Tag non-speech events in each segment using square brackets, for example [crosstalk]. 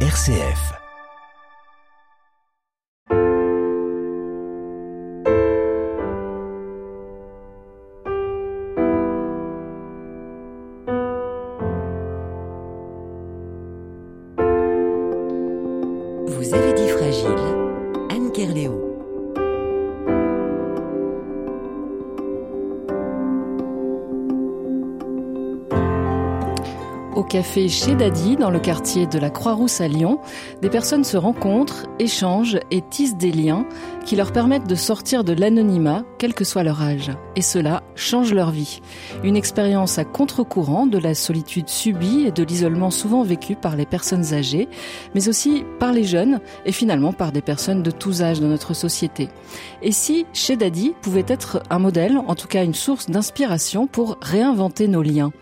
RCF. Café chez Daddy, dans le quartier de la Croix-Rousse à Lyon, des personnes se rencontrent, échangent et tissent des liens qui leur permettent de sortir de l'anonymat, quel que soit leur âge. Et cela change leur vie. Une expérience à contre-courant de la solitude subie et de l'isolement souvent vécu par les personnes âgées, mais aussi par les jeunes et finalement par des personnes de tous âges dans notre société. Et si chez Daddy pouvait être un modèle, en tout cas une source d'inspiration pour réinventer nos liens?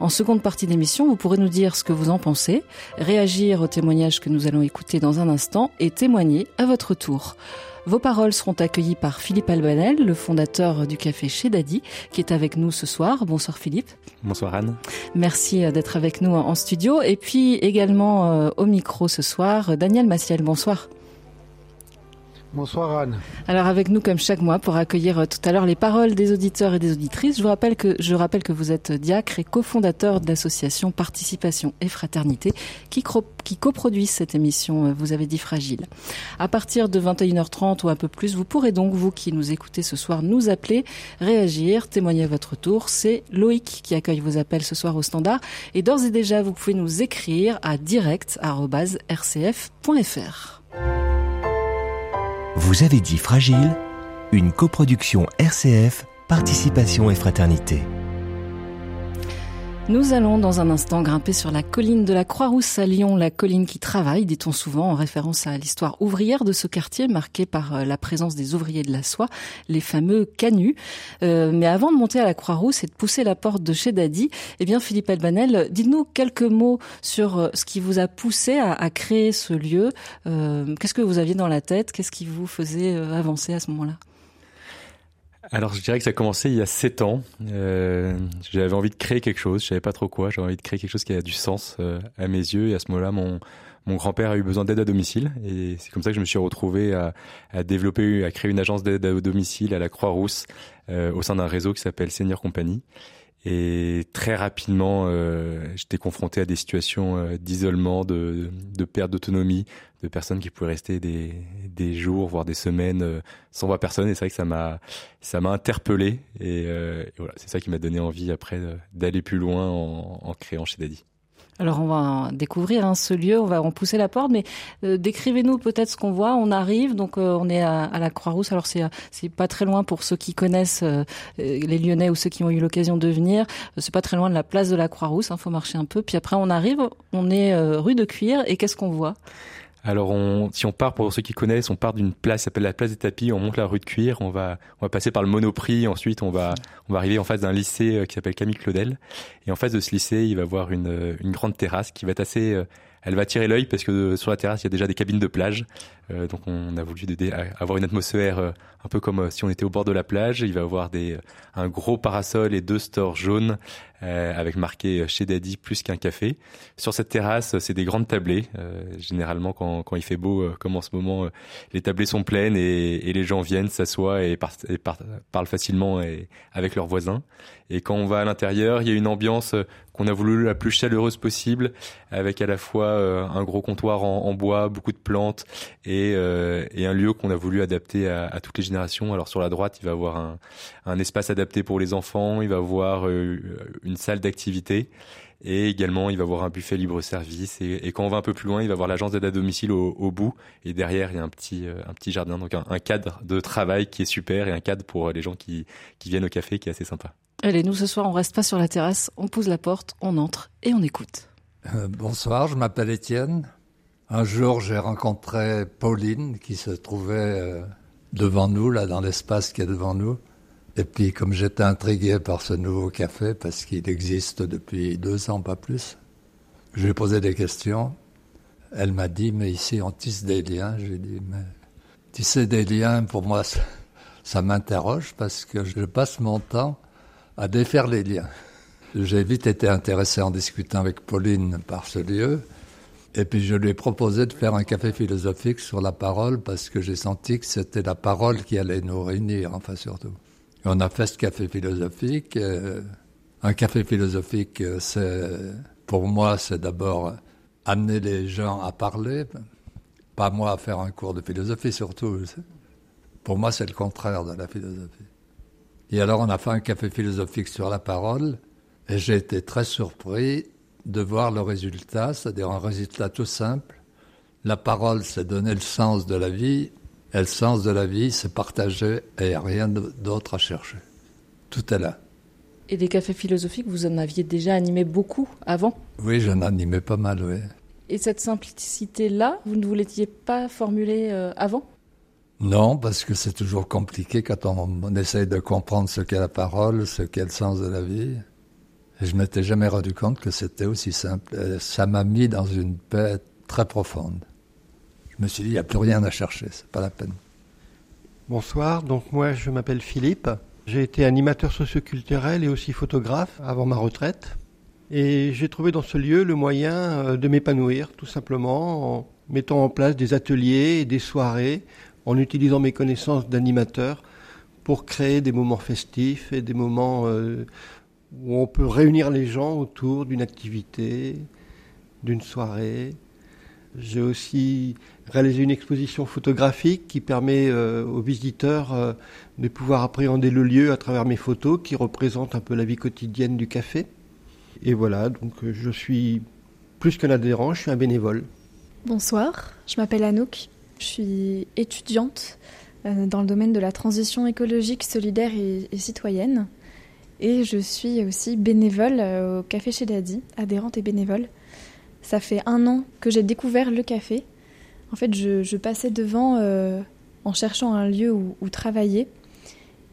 En seconde partie d'émission, vous pourrez nous dire ce que vous en pensez, réagir aux témoignages que nous allons écouter dans un instant et témoigner à votre tour. Vos paroles seront accueillies par Philippe Albanel, le fondateur du café chez Daddy, qui est avec nous ce soir. Bonsoir Philippe. Bonsoir Anne. Merci d'être avec nous en studio. Et puis également euh, au micro ce soir, Daniel Massiel. Bonsoir. Bonsoir Anne. Alors avec nous comme chaque mois pour accueillir euh, tout à l'heure les paroles des auditeurs et des auditrices, je vous rappelle que je rappelle que vous êtes diacre et cofondateur de l'association Participation et Fraternité qui, qui cette émission euh, Vous avez dit fragile. À partir de 21h30 ou un peu plus, vous pourrez donc vous qui nous écoutez ce soir nous appeler, réagir, témoigner à votre tour. C'est Loïc qui accueille vos appels ce soir au standard et d'ores et déjà vous pouvez nous écrire à direct@rcf.fr. Vous avez dit Fragile, une coproduction RCF, Participation et Fraternité. Nous allons dans un instant grimper sur la colline de la Croix-Rousse à Lyon, la colline qui travaille, dit-on souvent, en référence à l'histoire ouvrière de ce quartier marqué par euh, la présence des ouvriers de la soie, les fameux canuts. Euh, mais avant de monter à la Croix-Rousse et de pousser la porte de chez Daddy, eh bien Philippe Albanel, dites-nous quelques mots sur euh, ce qui vous a poussé à, créer ce lieu. Qu'est-ce que vous aviez dans la tête? Qu'est-ce qui vous faisait avancer à ce moment-là? Alors je dirais que ça a commencé il y a sept ans. Euh, j'avais envie de créer quelque chose, je savais pas trop quoi. J'avais envie de créer quelque chose qui a du sens euh, à mes yeux. Et à ce moment-là, mon mon grand-père a eu besoin d'aide à domicile et c'est comme ça que je me suis retrouvé à, à développer, à créer une agence d'aide à domicile à la Croix-Rousse euh, au sein d'un réseau qui s'appelle Senior Company. Et très rapidement, euh, j'étais confronté à des situations euh, d'isolement, de, de perte d'autonomie, de personnes qui pouvaient rester des, des jours, voire des semaines euh, sans voir personne. Et c'est vrai que ça m'a, ça m'a interpellé. Et, euh, et voilà, c'est ça qui m'a donné envie après d'aller plus loin en, en créant chez Daddy. Alors on va découvrir hein, ce lieu, on va en pousser la porte, mais euh, décrivez-nous peut-être ce qu'on voit. On arrive, donc euh, on est à, la Croix-Rousse. Alors c'est c'est pas très loin pour ceux qui connaissent euh, les Lyonnais ou ceux qui ont eu l'occasion de venir. C'est pas très loin de la place de la Croix-Rousse. Il hein, faut marcher un peu. Puis après on arrive, on est rue de Cuir et qu'est-ce qu'on voit? Alors, on, si on part, pour ceux qui connaissent, on part d'une place qui s'appelle la place des tapis, on monte la rue de Cuir, on va, on va passer par le Monoprix, ensuite on va, on va arriver en face d'un lycée qui s'appelle Camille Claudel. Et en face de ce lycée, il va avoir une, une grande terrasse qui va être assez, elle va tirer l'œil parce que sur la terrasse, il y a déjà des cabines de plage. Euh, donc on a voulu avoir une atmosphère euh, un peu comme si on était au bord de la plage. Il va y avoir un gros parasol et deux stores jaunes euh, avec marqué chez Daddy plus qu'un café. Sur cette terrasse, c'est des grandes tablées. Euh, généralement, quand, il fait beau, comme en ce moment, les tablées sont pleines et, les gens viennent, s'assoient et, par, et par, parlent facilement avec leurs voisins. Et quand on va à l'intérieur, il y a une ambiance qu'on a voulu la plus chaleureuse possible, avec à la fois un gros comptoir en, en bois, beaucoup de plantes et, euh, et un lieu qu'on a voulu adapter à, à, toutes les générations. Alors sur la droite, il va avoir un, un espace adapté pour les enfants, il va avoir euh, une salle d'activité et également il va avoir un buffet libre-service et, et, quand on va un peu plus loin, il va avoir l'agence d'aide à domicile au, au, bout et derrière il y a un petit euh, un petit jardin donc un, un, cadre de travail qui est super et un cadre pour les gens qui, qui viennent au café qui est assez sympa. Allez, nous ce soir on reste pas sur la terrasse, on pose la porte, on entre et on écoute. Euh, bonsoir, je m'appelle Étienne. Un jour, j'ai rencontré Pauline qui se trouvait euh, devant nous, là, dans l'espace qui est devant nous. Et puis, comme j'étais intrigué par ce nouveau café, parce qu'il existe depuis deux ans, pas plus, je lui ai posé des questions. Elle m'a dit, mais ici, on tisse des liens. J'ai dit, mais tisser des liens, pour moi, ça, ça m'interroge parce que je passe mon temps à défaire les liens. J'ai vite été intéressé en discutant avec Pauline par ce lieu. Et puis je lui ai proposé de faire un café philosophique sur la parole parce que j'ai senti que c'était la parole qui allait nous réunir, enfin surtout. On a fait ce café philosophique. un café philosophique, c'est, pour moi, c'est d'abord amener les gens à parler, pas moi à faire un cours de philosophie surtout. Pour moi, c'est le contraire de la philosophie. Et alors, on a fait un café philosophique sur la parole, et j'ai été très surpris de voir le résultat, c'est-à-dire un résultat tout simple. La parole, c'est donner le sens de la vie, et le sens de la vie, c'est partager, et il n'y a rien d'autre à chercher. Tout est là. Et les cafés philosophiques, vous en aviez déjà animé beaucoup avant? Oui, j'en animais pas mal, oui. Et cette simplicité-là, vous ne vous l'étiez pas formulée euh, avant? Non, parce que c'est toujours compliqué quand on, essaye de comprendre ce qu'est la parole, ce qu'est le sens de la vie. Je m'étais jamais rendu compte que c'était aussi simple. ça m'a mis dans une paix très profonde. Je me suis dit, il n'y a plus rien à chercher, c'est pas la peine. Bonsoir, donc moi je m'appelle Philippe. J'ai été animateur socioculturel et aussi photographe avant ma retraite. Et j'ai trouvé dans ce lieu le moyen euh, de m'épanouir, tout simplement, en mettant en place des ateliers et des soirées, en utilisant mes connaissances d'animateur pour créer des moments festifs et des moments euh, où on peut réunir les gens autour d'une activité, d'une soirée. J'ai aussi réalisé une exposition photographique qui permet euh, aux visiteurs de pouvoir appréhender le lieu à travers mes photos qui représentent un peu la vie quotidienne du café. Et voilà, donc euh, je suis plus qu'un adhérent, je suis un bénévole. Bonsoir, je m'appelle Anouk, je suis étudiante euh, dans le domaine de la transition écologique, solidaire et, citoyenne. Et je suis aussi bénévole euh, au Café chez Daddy, adhérente et bénévole. Ça fait un an que j'ai découvert le café. En fait, je, passais devant en cherchant un lieu où, travailler.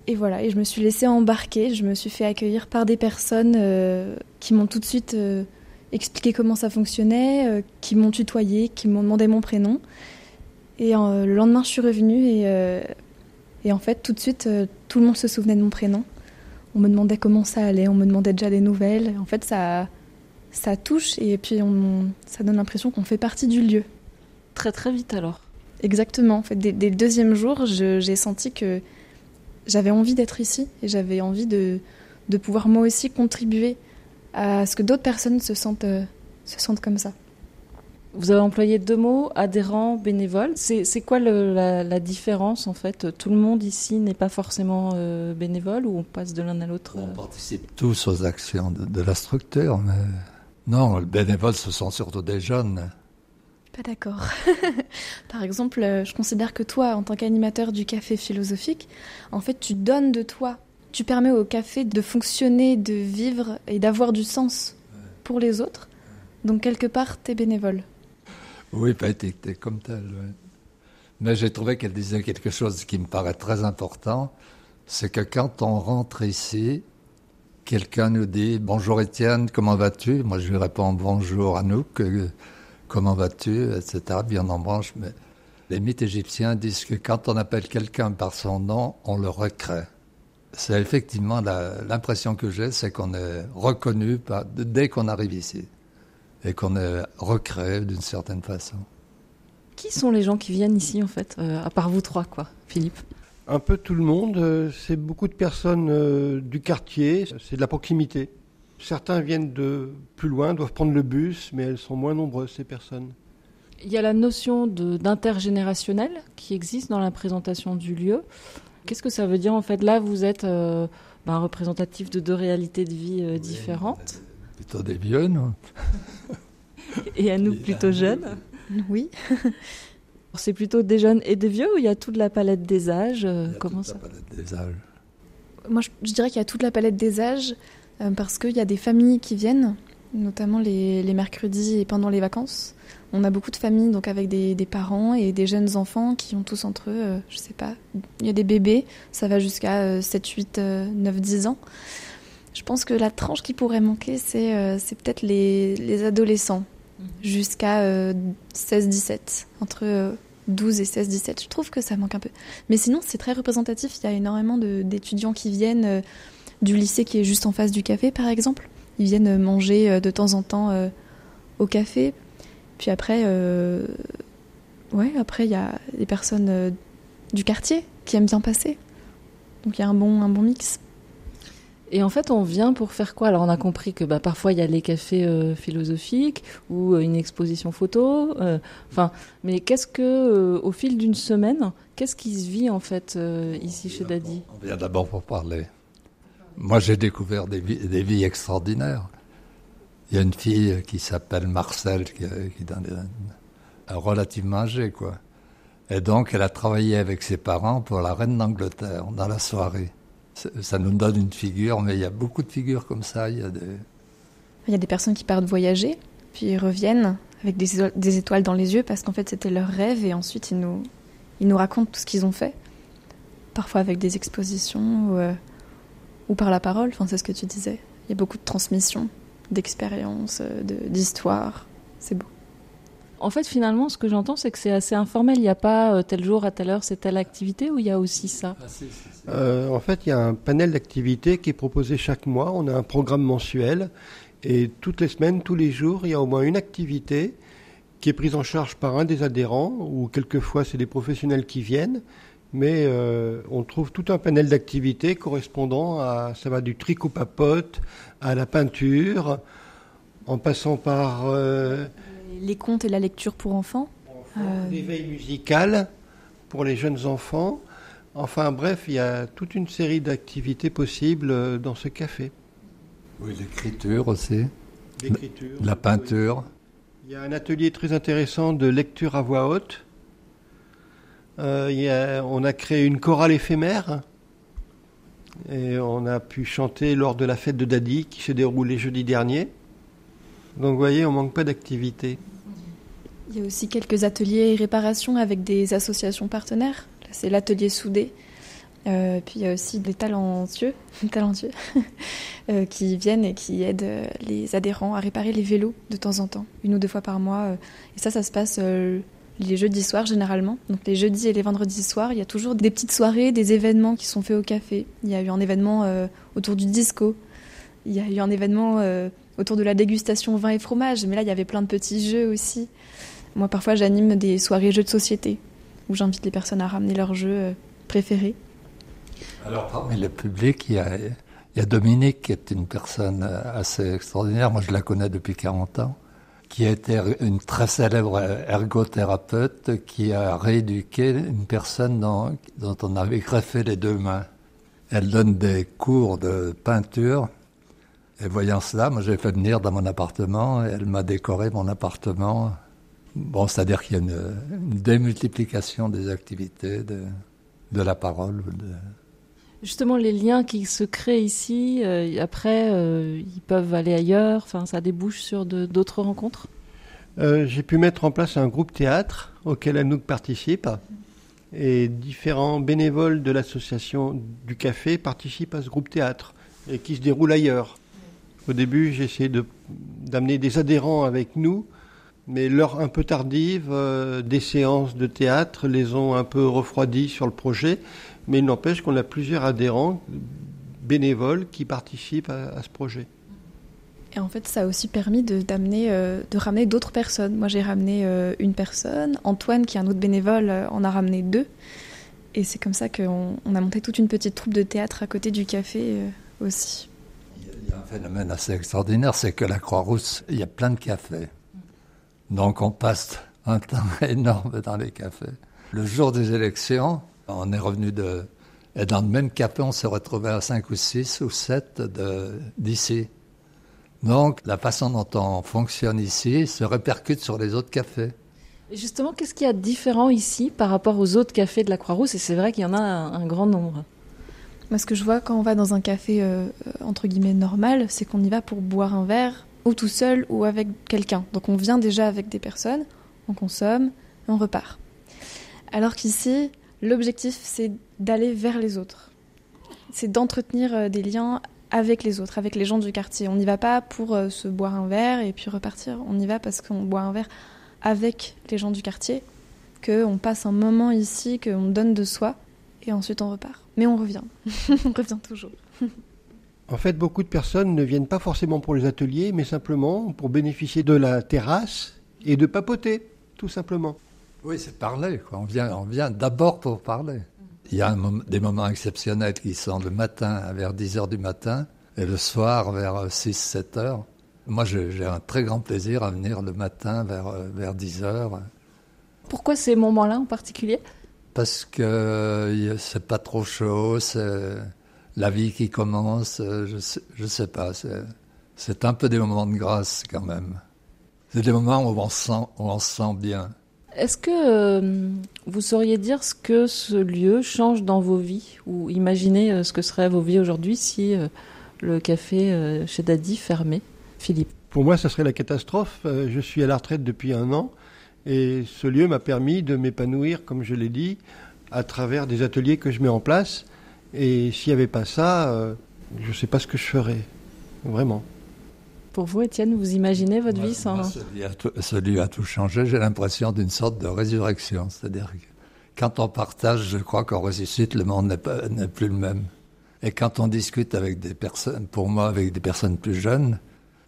Et voilà, et je me suis laissée embarquer, je me suis fait accueillir par des personnes euh, qui m'ont tout de suite euh, expliqué comment ça fonctionnait, euh, qui m'ont tutoyé, qui m'ont demandé mon prénom. Et le lendemain, je suis revenue et, et en fait, tout de suite, tout le monde se souvenait de mon prénom. On me demandait comment ça allait, on me demandait déjà des nouvelles. En fait, ça, ça touche et puis on, ça donne l'impression qu'on fait partie du lieu. Très très vite alors. Exactement. En fait, dès, dès le deuxième jour, j'ai senti que j'avais envie d'être ici et j'avais envie de, de pouvoir moi aussi contribuer à ce que d'autres personnes se sentent, euh, se sentent comme ça. Vous avez employé deux mots, adhérent, bénévole. C'est quoi le, la, différence en fait? Tout le monde ici n'est pas forcément euh, bénévole ou on passe de l'un à l'autre On participe tous aux actions de, de, la structure, mais non, le bénévole, ce sont surtout des jeunes. Pas d'accord. [laughs] Par exemple, euh, je considère que toi, en tant qu'animateur du café philosophique, en fait, tu donnes de toi. Tu permets au café de fonctionner, de vivre et d'avoir du sens pour les autres. Donc, quelque part, tu es bénévole. Oui, pas été comme tel. Mais j'ai trouvé qu'elle disait quelque chose qui me paraît très important. C'est que quand on rentre ici, quelqu'un nous dit Bonjour Étienne, comment vas-tu? Moi, je lui réponds Bonjour Anouk comment vas-tu, etc. Bien en branche. Mais les mythes égyptiens disent que quand on appelle quelqu'un par son nom, on le recrée. C'est effectivement l'impression que j'ai, c'est qu'on est reconnu dès qu'on arrive ici et qu'on est recréé d'une certaine façon. Qui sont les gens qui viennent ici en fait, euh, à part vous trois, quoi, Philippe? Un peu tout le monde. Euh, c'est beaucoup de personnes euh, du quartier. C'est de la proximité. Certains viennent de plus loin, doivent prendre le bus, mais elles sont moins nombreuses, ces personnes. Il y a la notion d'intergénérationnel qui existe dans la présentation du lieu. Qu'est-ce que ça veut dire en fait? Là, vous êtes euh, ben, représentatif de deux réalités de vie euh, différentes. Plutôt des vieux, non Et à nous plutôt jeunes Oui. [laughs] C'est plutôt des jeunes et des vieux ou il y a toute la palette des âges euh, Comment toute ça la palette des âges. Moi, je dirais qu'il y a toute la palette des âges. Euh, parce qu'il y a des familles qui viennent, notamment les, mercredis et pendant les vacances. On a beaucoup de familles donc avec des, parents et des jeunes enfants qui ont tous entre eux, euh, je sais pas, il y a des bébés, ça va jusqu'à 7, 8, 9, 10 ans. Je pense que la tranche qui pourrait manquer, c'est euh, peut-être les, adolescents, mhm. jusqu'à 16-17, entre 12 et 16-17. Je trouve que ça manque un peu. Mais sinon, c'est très représentatif, il y a énormément d'étudiants qui viennent du lycée qui est juste en face du café, par exemple. Ils viennent manger euh, de temps en temps euh, au café. Puis après, euh, ouais, après il y a des personnes euh, du quartier qui aiment bien passer. Donc il y a un bon, un bon mix. Et en fait, on vient pour faire quoi? Alors, on a compris que bah, parfois il y a les cafés euh, philosophiques ou euh, une exposition photo. euh, Enfin, mais qu'est-ce que, au fil d'une semaine, qu'est-ce qui se vit en fait ici chez Daddy On vient d'abord pour parler. Moi, j'ai découvert des vies, des vies extraordinaires. Il y a une fille qui s'appelle Marcel, qui, qui est relativement âgée, quoi. Et donc, elle a travaillé avec ses parents pour la reine d'Angleterre dans la soirée. Ça nous donne une figure, mais il y a beaucoup de figures comme ça. Il y a des... Il y a des personnes qui partent voyager, puis reviennent avec des, étoiles- dans les yeux parce qu'en fait c'était leur rêve et ensuite ils nous, ils nous racontent tout ce qu'ils ont fait. Parfois avec des expositions ou, euh, par la parole, enfin, c'est ce que tu disais. Il y a beaucoup de transmission, d'expériences, euh, d'histoires. C'est beau. En fait, finalement, ce que j'entends, c'est que c'est assez informel. Il n'y a pas euh, tel jour à telle heure, c'est telle activité, ou il y a aussi ça? Euh, en fait, il y a un panel d'activités qui est proposé chaque mois. On a un programme mensuel et toutes les semaines, tous les jours, il y a au moins une activité qui est prise en charge par un des adhérents ou quelquefois c'est des professionnels qui viennent. Mais euh, on trouve tout un panel d'activités correspondant à ça va du tricot papote à la peinture, en passant par euh, Les contes et la lecture pour enfants. Euh, l'éveil musical pour les jeunes enfants. Enfin bref, il y a toute une série d'activités possibles euh, dans ce café. Oui, l'écriture aussi, L'écriture. la peinture. Il y a un atelier très intéressant de lecture à voix haute. Euh, il y a- on a créé une chorale éphémère et on a pu chanter lors de la fête de Dadi qui s'est déroulée jeudi dernier. Donc vous voyez, on manque pas d'activités. Il y a aussi quelques ateliers et réparations avec des associations partenaires. C'est l'atelier soudé. Euh, puis il y a aussi des talentueux, [laughs] talentueux [laughs] euh, qui viennent et qui aident euh, les adhérents à réparer les vélos de temps en temps, une ou deux fois par mois. Et ça, ça se passe les jeudis soirs généralement. Donc les jeudis et les vendredis soirs, il y a toujours des petites soirées, des événements qui sont faits au café. Il y a eu un événement autour du disco. Il y a eu un événement autour de la dégustation vin et fromage. Mais là, il y avait plein de petits jeux aussi. Moi, parfois, j'anime des soirées jeux de société où j'invite les personnes à ramener leurs jeux euh, préférés. Alors, parmi le public, il y, a, Dominique, qui est une personne euh, assez extraordinaire. Moi, je la connais depuis 40 ans, qui été une très célèbre ergothérapeute qui a rééduqué une personne dont, dont on avait greffé les deux mains. Elle donne des cours de peinture. Et voyant cela, moi, j'ai fait venir dans mon appartement et elle m'a décoré mon appartement. Bon, c'est-à-dire qu'il y a une, une démultiplication des activités, de, de la parole. De... Justement, les liens qui se créent ici, euh, après, euh, ils peuvent aller ailleurs? Enfin, ça débouche sur d'autres rencontres? Euh, J'ai pu mettre en place un groupe théâtre auquel Anouk participe et différents bénévoles de l'association du café participent à ce groupe théâtre et qui se déroule ailleurs. Au début, j'ai essayé d'amener des adhérents avec nous, mais l'heure un peu tardive euh, des séances de théâtre les ont un peu refroidis sur le projet. Mais il n'empêche qu'on a plusieurs adhérents bénévoles qui participent à- ce projet. Et en fait, ça a aussi permis de, euh, ramener d'autres personnes. Moi, j'ai ramené euh, une personne. Antoine, qui est un autre bénévole, en a ramené deux. Et c'est comme ça qu'on on a monté toute une petite troupe de théâtre à côté du café aussi. Un phénomène assez extraordinaire, c'est que la Croix-Rousse, il y a plein de cafés. Donc on passe un temps [laughs] énorme dans les cafés. Le jour des élections, on est revenu de... Et dans le même café, on s'est retrouvé à 5 ou 6 ou 7 d'ici. Donc la façon dont on fonctionne ici se répercute sur les autres cafés. Justement, qu'est-ce qu'il y a de différent ici par rapport aux autres cafés de la Croix-Rousse? Et c'est vrai qu'il y en a un grand nombre. Moi, ce que je vois quand on va dans un café euh, euh, entre guillemets normal, c'est qu'on y va pour boire un verre, ou tout seul, ou avec quelqu'un. Donc on vient déjà avec des personnes, on consomme, et on repart. Alors qu'ici, l'objectif, c'est d'aller vers les autres. C'est d'entretenir euh, des liens avec les autres, avec les gens du quartier. On n'y va pas pour se boire un verre et puis repartir. On y va parce qu'on boit un verre avec les gens du quartier, qu'on passe un moment ici, qu'on donne de soi, et ensuite on repart. Mais on revient. [laughs] on revient toujours. En fait, beaucoup de personnes ne viennent pas forcément pour les ateliers, mais simplement pour bénéficier de la terrasse et de papoter, tout simplement. Oui, c'est parler. Quoi. On vient, on vient d'abord pour parler. Il y a des moments exceptionnels qui sont le matin vers 10 heures du matin et le soir vers 6-7 heures. Moi, j'ai un très grand plaisir à venir le matin vers, vers 10 heures. Pourquoi ces moments-là en particulier? Parce que c'est pas trop chaud, c'est la vie qui commence, je sais, je sais pas. C'est un peu des moments de grâce quand même. C'est des moments où on, sent, où on se sent bien. Est-ce que euh, vous sauriez dire ce que ce lieu change dans vos vies? Ou imaginez euh, ce que seraient vos vies aujourd'hui si euh, le café chez Daddy fermait? Philippe Pour moi, ça serait la catastrophe. je suis à la retraite depuis un an et ce lieu m'a permis de m'épanouir, comme je l'ai dit, à travers des ateliers que je mets en place. Et s'il n'y avait pas ça, je ne sais pas ce que je ferais. Vraiment. Pour vous, Étienne, vous imaginez votre vie sans... ce, lieu a tout changé. J'ai l'impression d'une sorte de résurrection. C'est-à-dire que quand on partage, je crois qu'on ressuscite, le monde n'est plus le même. Et quand on discute avec des personnes, pour moi, avec des personnes plus jeunes,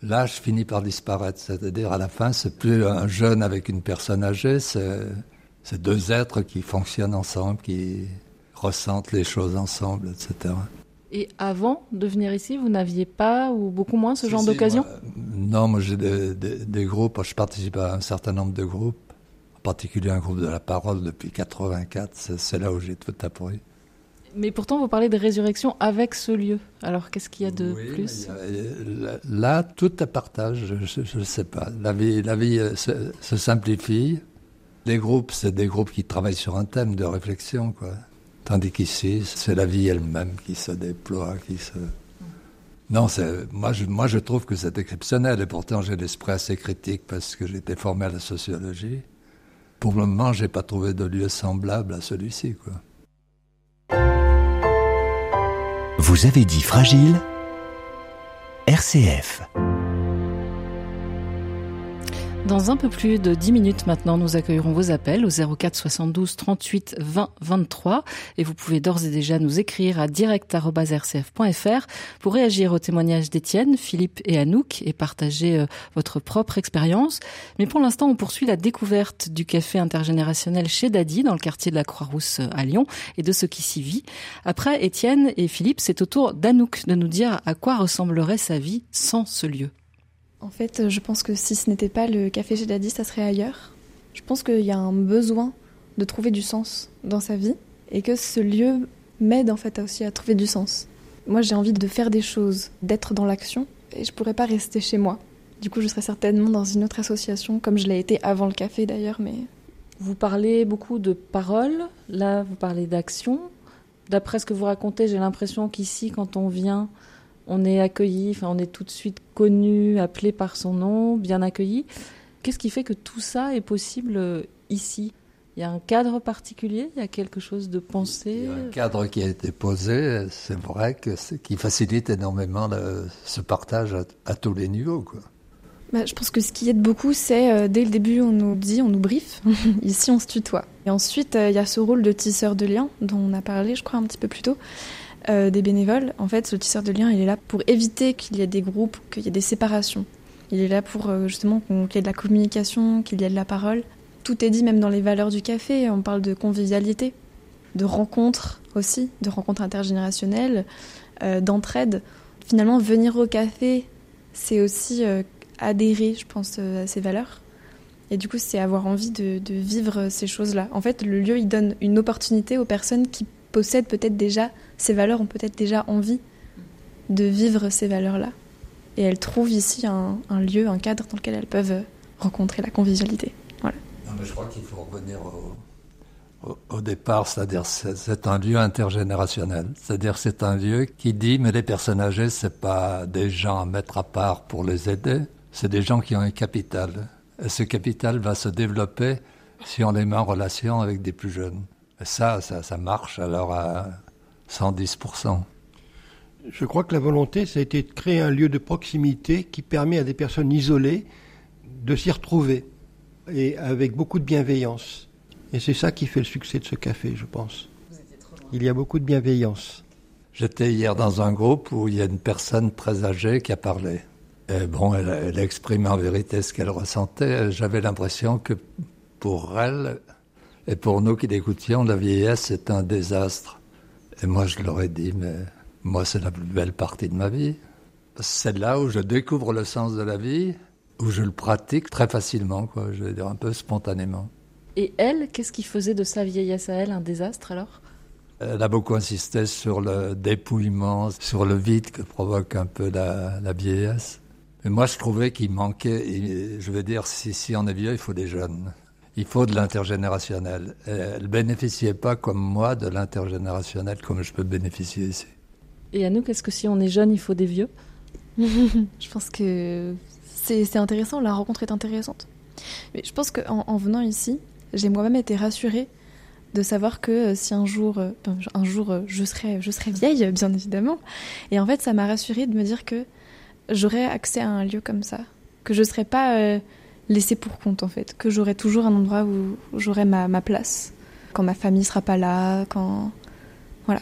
l'âge finit par disparaître. C'est-à-dire, à la fin, c'est plus un jeune avec une personne âgée, c'est deux êtres qui fonctionnent ensemble, qui ressentent les choses ensemble, etc. Et avant de venir ici, vous n'aviez pas ou beaucoup moins ce genre d'occasion? Non, moi j'ai des, groupes, je participe à un certain nombre de groupes, en particulier un groupe de la parole depuis 84, c'est là où j'ai tout appris. Mais pourtant, vous parlez de résurrection avec ce lieu. Alors, qu'est-ce qu'il y a de plus Là, tout est partage, je ne sais pas. La vie, la vie euh, se, se simplifie. Les groupes, c'est des groupes qui travaillent sur un thème de réflexion, quoi. Tandis qu'ici, c'est la vie elle-même qui se déploie, qui se... Non, moi je, moi je trouve que c'est exceptionnel et pourtant j'ai l'esprit assez critique parce que j'étais formé à la sociologie. Pour le moment, j'ai pas trouvé de lieu semblable à celui-ci, quoi. Vous avez dit fragile RCF. Dans un peu plus de 10 minutes maintenant, nous accueillerons vos appels au 04 72 38 20 23 et vous pouvez d'ores et déjà nous écrire à direct.rcf.fr pour réagir au témoignage d'Étienne, Philippe et Anouk et partager euh, votre propre expérience. Mais pour l'instant, on poursuit la découverte du café intergénérationnel chez Dadi dans le quartier de la Croix-Rousse euh, à Lyon et de ce qui s'y vit. Après Étienne et Philippe, c'est au tour d'Anouk de nous dire à quoi ressemblerait sa vie sans ce lieu. En fait, je pense que si ce n'était pas le café chez Daddy, ça serait ailleurs. Je pense qu'il y a un besoin de trouver du sens dans sa vie et que ce lieu m'aide en fait aussi à trouver du sens. Moi, j'ai envie de faire des choses, d'être dans l'action et je pourrais pas rester chez moi. Du coup, je serais certainement dans une autre association comme je l'ai été avant le café d'ailleurs, mais vous parlez beaucoup de paroles, là vous parlez d'action. D'après ce que vous racontez, j'ai l'impression qu'ici quand on vient, on est accueilli, enfin on est tout de suite connu, appelé par son nom, bien accueilli. Qu'est-ce qui fait que tout ça est possible euh, ici? Il y a un cadre particulier, il y a quelque chose de pensé? Il y a un cadre qui a été posé, c'est vrai que qui facilite énormément ce partage à, tous les niveaux. Quoi. Bah, je pense que ce qui aide beaucoup, c'est euh, dès le début, on nous dit, on nous briefe. [laughs] Ici, on se tutoie. Et ensuite, euh, il y a ce rôle de tisseur de liens dont on a parlé, je crois, un petit peu plus tôt. Euh, des bénévoles, en fait, ce tisseur de liens, il est là pour éviter qu'il y ait des groupes, qu'il y ait des séparations. Il est là pour euh, justement qu'il y ait de la communication, qu'il y ait de la parole. Tout est dit, même dans les valeurs du café. On parle de convivialité, de rencontres aussi, de rencontres intergénérationnelles, euh, d'entraide. Finalement, venir au café, c'est aussi adhérer, je pense, à ces valeurs. Et du coup, c'est avoir envie de, de vivre ces choses-là. En fait, le lieu, il donne une opportunité aux personnes qui possèdent peut-être déjà ces valeurs, ont peut-être déjà envie de vivre ces valeurs-là. Et elles trouvent ici un, lieu, un cadre dans lequel elles peuvent rencontrer la convivialité. Voilà. je crois qu'il faut revenir au, départ, c'est-à-dire c'est un lieu intergénérationnel. C'est-à-dire c'est un lieu qui dit mais les personnes âgées c'est pas des gens à mettre à part pour les aider, c'est des gens qui ont un capital. Et ce capital va se développer si on les met en relation avec des plus jeunes. Ça, ça, ça marche alors à 110%. Je crois que la volonté, ça a été de créer un lieu de proximité qui permet à des personnes isolées de s'y retrouver et avec beaucoup de bienveillance. Et c'est ça qui fait le succès de ce café, je pense. Il y a beaucoup de bienveillance. J'étais hier dans un groupe où il y a une personne très âgée qui a parlé. Et bon, elle, elle exprime en vérité ce qu'elle ressentait. J'avais l'impression que pour elle et pour nous qui l'écoutions, la vieillesse est un désastre. Et moi, je leur ai dit, mais moi, c'est la plus belle partie de ma vie. C'est là où je découvre le sens de la vie, où je le pratique très facilement, quoi, je veux dire un peu spontanément. Et elle, qu'est-ce qui faisait de sa vieillesse à elle un désastre alors? Elle a beaucoup insisté sur le dépouillement, sur le vide que provoque un peu la, la vieillesse. Mais moi, je trouvais qu'il manquait, je veux dire, si, si on est vieux, il faut des jeunes. Il faut de l'intergénérationnel. Elle bénéficiait pas comme moi de l'intergénérationnel comme je peux bénéficier ici. Et à nous, qu'est-ce que si on est jeune, il faut des vieux? [laughs] Je pense que c'est intéressant, la rencontre est intéressante. Mais je pense qu'en en venant ici, j'ai moi-même été rassurée de savoir que euh, si un jour, euh, un jour euh, je, serais, je serais vieille, bien évidemment. Et en fait, ça m'a rassurée de me dire que j'aurais accès à un lieu comme ça, que je ne serais pas laissée pour compte en fait, que j'aurai toujours un endroit où, j'aurai ma, ma, place, quand ma famille sera pas là, quand voilà.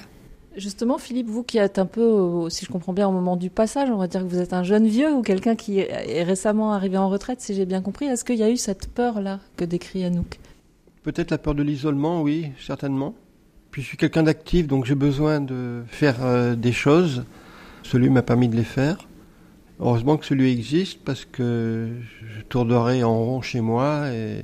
Justement, Philippe, vous qui êtes un peu, si je comprends bien, au moment du passage, on va dire que vous êtes un jeune vieux ou quelqu'un qui est récemment arrivé en retraite, si j'ai bien compris. Est-ce qu'il y a eu cette peur-là que décrit Anouk? Peut-être la peur de l'isolement, oui, certainement. Puis je suis quelqu'un d'actif, donc j'ai besoin de faire euh, des choses. Celui m'a permis de les faire. Heureusement que celui existe parce que je tournerai en rond chez moi et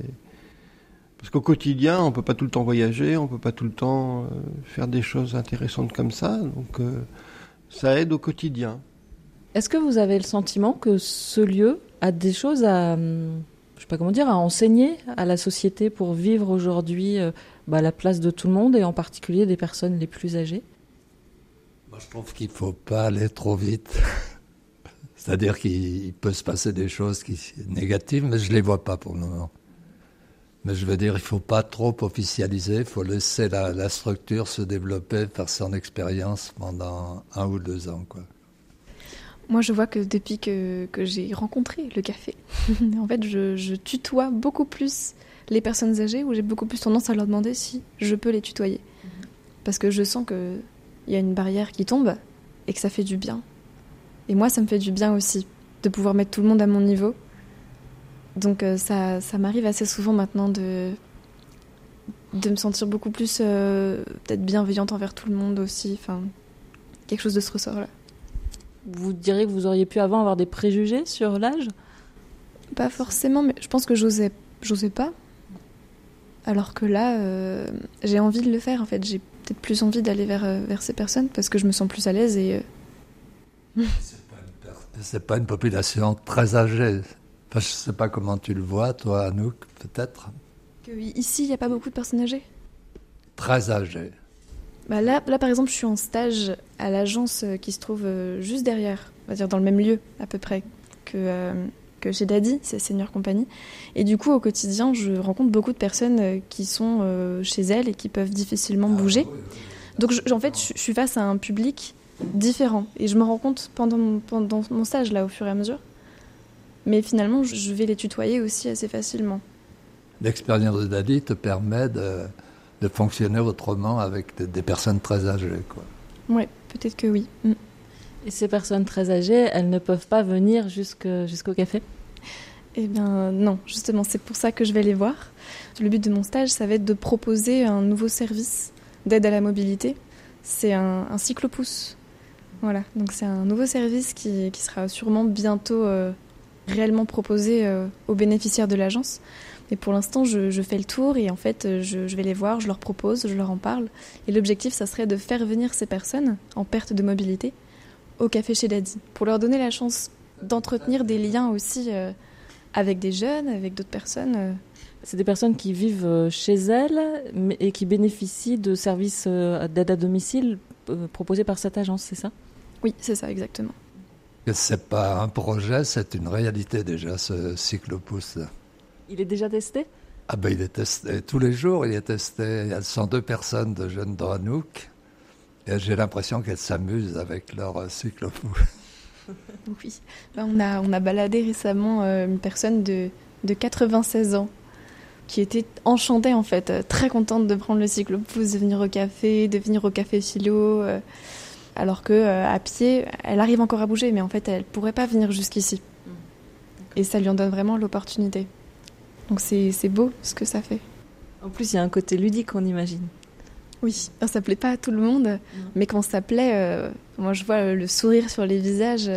parce qu'au quotidien, on peut pas tout le temps voyager, on peut pas tout le temps euh, faire des choses intéressantes comme ça, donc euh, ça aide au quotidien. Est-ce que vous avez le sentiment que ce lieu a des choses à, hum, je sais pas comment dire, à enseigner à la société pour vivre aujourd'hui euh, bah, la place de tout le monde et en particulier des personnes les plus âgées? Moi, je trouve qu'il faut pas aller trop vite. [laughs] C'est-à-dire qu'il peut se passer des choses qui sont négatives, mais je ne les vois pas pour le moment. Mais je veux dire, il ne faut pas trop officialiser, il faut laisser la, la, structure se développer, faire son expérience pendant un ou deux ans. Quoi. Moi, je vois que depuis que, que j'ai rencontré le café, [laughs] en fait, je, je, tutoie beaucoup plus les personnes âgées, où j'ai beaucoup plus tendance à leur demander si je peux les tutoyer. Parce que je sens qu'il y a une barrière qui tombe et que ça fait du bien. Et moi, ça me fait du bien aussi de pouvoir mettre tout le monde à mon niveau. Donc euh, ça, ça m'arrive assez souvent maintenant de, de me sentir beaucoup plus euh, peut-être bienveillante envers tout le monde aussi. Enfin, quelque chose de ce ressort-là. Vous diriez que vous auriez pu avant avoir des préjugés sur l'âge? Pas forcément, mais je pense que j'osais, j'osais pas. Alors que là, euh, j'ai envie de le faire en fait. J'ai peut-être plus envie d'aller vers, vers ces personnes parce que je me sens plus à l'aise et c'est pas une population très âgée. Enfin, je sais pas comment tu le vois, toi, Anouk, peut-être. Ici, il n'y a pas beaucoup de personnes âgées? Très âgées. Bah là, là, par exemple, je suis en stage à l'agence qui se trouve juste derrière, on va dire dans le même lieu à peu près que, euh, que chez Daddy, c'est Senior Company. Et du coup, au quotidien, je rencontre beaucoup de personnes qui sont euh, chez elles et qui peuvent difficilement ah, bouger. Oui, oui. Donc, je, en fait, je, je suis face à un public différent. Et je me rends compte pendant mon, pendant mon stage, là, au fur et à mesure. Mais finalement, je vais les tutoyer aussi assez facilement. L'expérience de Daddy te permet de, de fonctionner autrement avec des, des personnes très âgées, quoi. Oui, peut-être que oui. Mm. Et ces personnes très âgées, elles ne peuvent pas venir jusqu'au café? Eh bien non, justement, c'est pour ça que je vais les voir. Le but de mon stage, ça va être de proposer un nouveau service d'aide à la mobilité. C'est un, un cyclopousse voilà, donc c'est un nouveau service qui, sera sûrement bientôt euh, réellement proposé euh, aux bénéficiaires de l'agence. Mais pour l'instant, je, fais le tour et en fait, je, je, vais les voir, je leur propose, je leur en parle. Et l'objectif, ça serait de faire venir ces personnes en perte de mobilité au café chez Daddy, pour leur donner la chance d'entretenir des liens aussi euh, avec des jeunes, avec d'autres personnes. Euh. C'est des personnes qui vivent chez elles et qui bénéficient de services d'aide à domicile proposés par cette agence, c'est ça? Oui, c'est ça, exactement. C'est pas un projet, c'est une réalité déjà, ce cyclopousse. Il est déjà testé? Ah ben il est testé tous les jours, il est testé. Il y a 102 personnes de jeunes d'Anouk et j'ai l'impression qu'elles s'amusent avec leur cyclopousse. [laughs] oui, ben, on, a, on a baladé récemment euh, une personne de, de 96 ans qui était enchantée en fait, euh, très contente de prendre le cyclopousse, de venir au café, de venir au café philo. Euh, alors que euh, à pied, elle arrive encore à bouger, mais en fait, elle pourrait pas venir jusqu'ici. Et ça lui en donne vraiment l'opportunité. Donc c'est beau ce que ça fait. En plus, il y a un côté ludique, on imagine. Oui, ça plaît pas à tout le monde, mais quand ça plaît, euh, moi je vois le sourire sur les visages.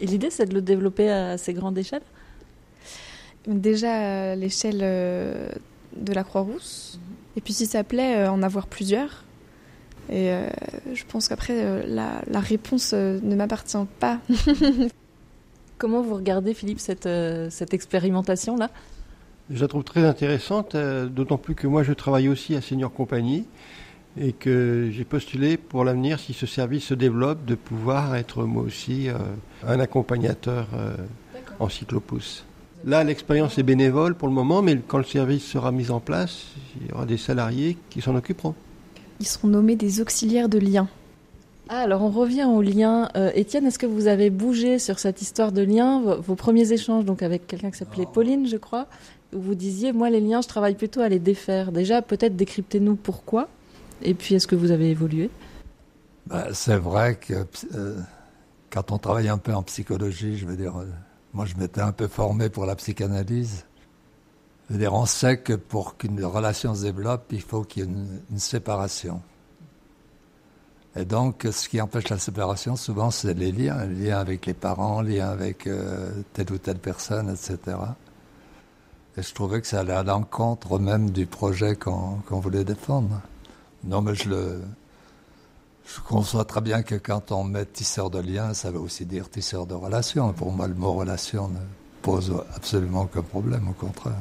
Et l'idée, c'est de le développer à assez grande échelle Déjà à l'échelle euh, de la Croix-Rousse, et puis si ça plaît, en avoir plusieurs. Et je pense qu'après, la, la, réponse ne m'appartient pas. [laughs] Comment vous regardez, Philippe, cette, cette expérimentation-là? Je la trouve très intéressante, euh, d'autant plus que moi je travaille aussi à Senior Compagnie et que j'ai postulé pour l'avenir, si ce service se développe, de pouvoir être moi aussi euh, un accompagnateur euh, en cyclopousse. Là, l'expérience est bénévole pour le moment, mais quand le service sera mis en place, il y aura des salariés qui s'en occuperont. Ils seront nommés des auxiliaires de lien. Ah, alors on revient au lien. Étienne, est-ce que vous avez bougé sur cette histoire de lien Vos premiers échanges donc avec quelqu'un qui s'appelait Pauline, je crois, vous disiez, moi les liens, je travaille plutôt à les défaire. Déjà, peut-être décryptez-nous pourquoi, et puis est-ce que vous avez évolué? Bah, C'est vrai que euh, quand on travaille un peu en psychologie, je veux dire, euh, moi je m'étais un peu formé pour la psychanalyse. On sait que pour qu'une relation se développe, il faut qu'il y ait une, séparation. Et donc, ce qui empêche la séparation, souvent, c'est les liens, les liens avec les parents, les liens avec euh, telle ou telle personne, etc. Et je trouvais que ça allait à l'encontre même du projet qu'on voulait défendre. Non, mais je le. Je conçois très bien que quand on met tisseur de liens, ça veut aussi dire tisseur de relations. Pour moi, le mot relation ne pose absolument aucun problème, au contraire.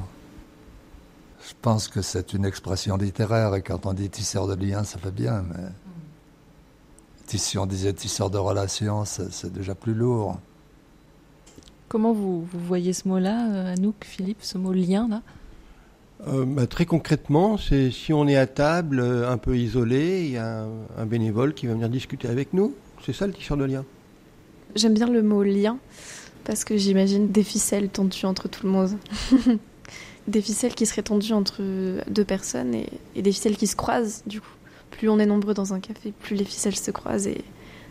Je pense que c'est une expression littéraire et quand on dit tisseur de liens, ça fait bien, mais si on disait tisseur de relations, c'est déjà plus lourd. Comment vous, voyez ce mot-là, euh, Anouk, Philippe, ce mot lien là euh, bah, Très concrètement, c'est si on est à table, euh, un peu isolé, il y a un, bénévole qui va venir discuter avec nous. C'est ça le tisseur de lien. J'aime bien le mot lien parce que j'imagine des ficelles tendues entre tout le monde. [laughs] des ficelles qui seraient tendues entre deux personnes et, des ficelles qui se croisent du coup. Plus on est nombreux dans un café, plus les ficelles se croisent et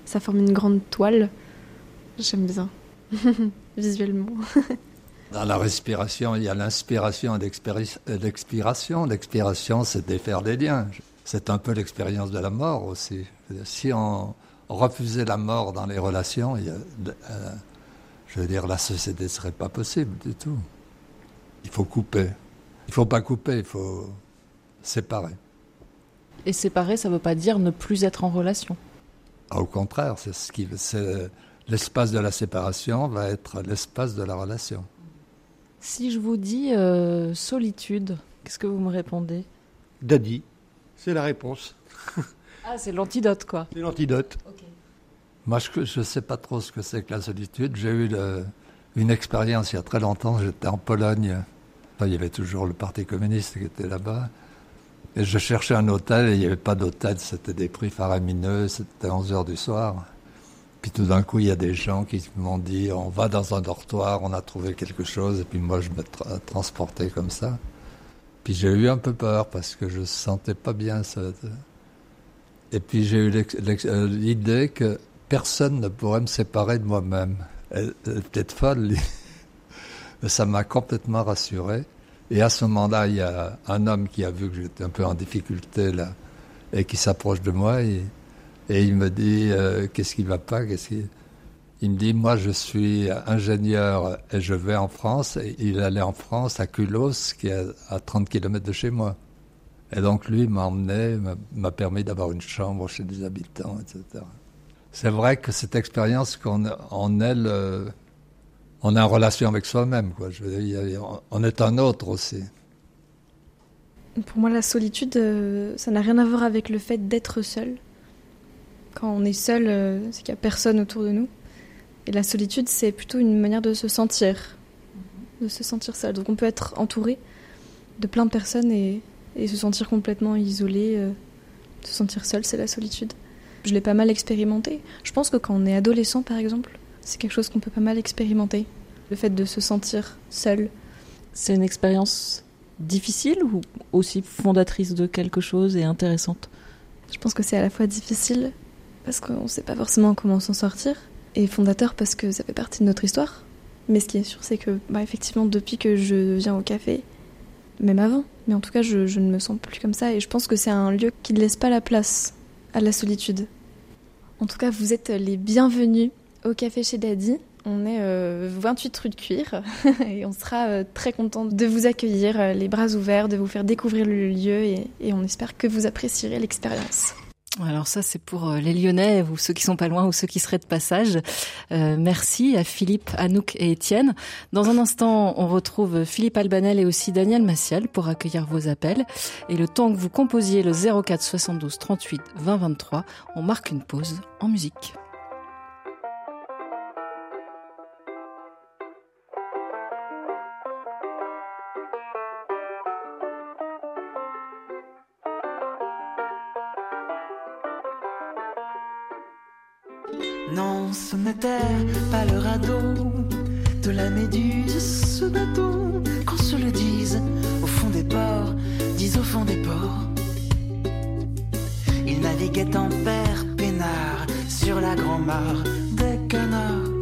ça forme une grande toile. J'aime bien. [laughs] visuellement. [laughs] Dans la respiration, il y a l'inspiration et l'expiration. L'expiration, c'est défaire des liens. C'est un peu l'expérience de la mort aussi. Si on refusait la mort dans les relations, euh, je veux dire, la société ne serait pas possible du tout. Il faut couper. Il ne faut pas couper, il faut séparer. Et séparer, ça ne veut pas dire ne plus être en relation. Ah, au contraire, c'est ce qui, l'espace de la séparation va être l'espace de la relation. Si je vous dis euh, solitude, qu'est-ce que vous me répondez? Daddy, c'est la réponse. [laughs] ah, c'est l'antidote, quoi. C'est l'antidote. Moi, je ne sais pas trop ce que c'est que la solitude. J'ai eu une expérience il y a très longtemps. J'étais en Pologne. il y avait toujours le Parti communiste qui était là-bas. Et je cherchais un hôtel et il n'y avait pas d'hôtel. C'était des prix faramineux. C'était 11 heures du soir. Puis tout d'un coup, il y a des gens qui m'ont dit on va dans un dortoir, on a trouvé quelque chose, et puis moi je me transportais comme ça. Puis j'ai eu un peu peur parce que je ne sentais pas bien ça. Et puis j'ai eu euh, l'idée que personne ne pourrait me séparer de moi-même. Elle, était folle, mais [laughs] ça m'a complètement rassuré. Et à ce moment-là, il y a un homme qui a vu que j'étais un peu en difficulté là, et qui s'approche de moi. Et, et il me dit, euh, qu'est-ce qui ne va pas qu'est-ce qui... Il me dit, moi je suis ingénieur et je vais en France. Et il allait en France, à Culos, qui est à 30 km de chez moi. Et donc lui m'a emmené, m'a permis d'avoir une chambre chez des habitants, etc. C'est vrai que cette expérience qu'on on est on est en relation avec soi-même, on est un autre aussi. Pour moi, la solitude, euh, ça n'a rien à voir avec le fait d'être seul. Quand on est seul, euh, c'est qu'il n'y a personne autour de nous. Et la solitude, c'est plutôt une manière de se sentir, de se sentir seul. Donc on peut être entouré de plein de personnes et, se sentir complètement isolé, euh, se sentir seul, c'est la solitude. Je l'ai pas mal expérimenté. Je pense que quand on est adolescent, par exemple, c'est quelque chose qu'on peut pas mal expérimenter. Le fait de se sentir seul. C'est une expérience difficile ou aussi fondatrice de quelque chose et intéressante? Je pense que c'est à la fois difficile parce qu'on ne sait pas forcément comment s'en sortir, et fondateur parce que ça fait partie de notre histoire. Mais ce qui est sûr, c'est que, bah, effectivement, depuis que je viens au café, même avant, mais en tout cas, je, ne me sens plus comme ça. Et je pense que c'est un lieu qui ne laisse pas la place à la solitude. En tout cas, vous êtes les bienvenus au café chez Daddy. On est 28 euh, rue de Cuir [laughs] et on sera euh, très content de vous accueillir, euh, les bras ouverts, de vous faire découvrir le lieu et on espère que vous apprécierez l'expérience. Alors ça, c'est pour euh, les Lyonnais ou ceux qui sont pas loin ou ceux qui seraient de passage. Euh, merci à Philippe, Anouk et Étienne. Dans un instant, on retrouve Philippe Albanel et aussi Daniel Massiel pour accueillir vos appels. Et le temps que vous composiez le 04 72 38 20 23, on marque une pause en musique. Pas le radeau de la méduse, ce bateau, qu'on se le dise au fond des ports, dis au fond des ports. Il naviguait en père peinard sur la grand-mare des canards.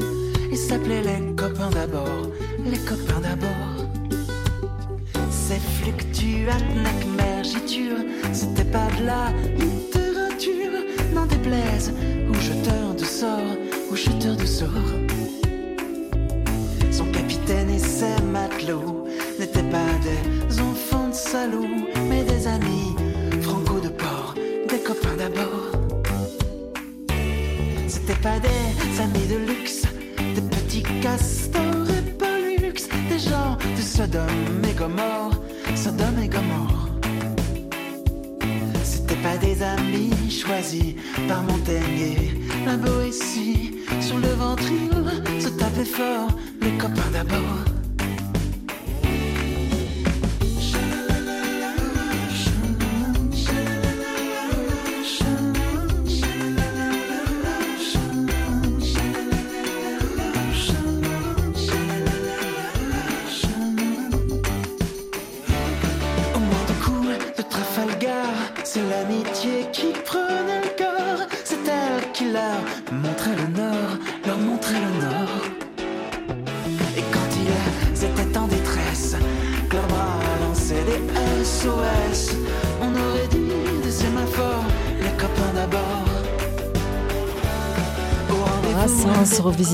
Ils s'appelaient les copains d'abord, les copains d'abord. Ces fluctuates, mergiture, c'était pas de la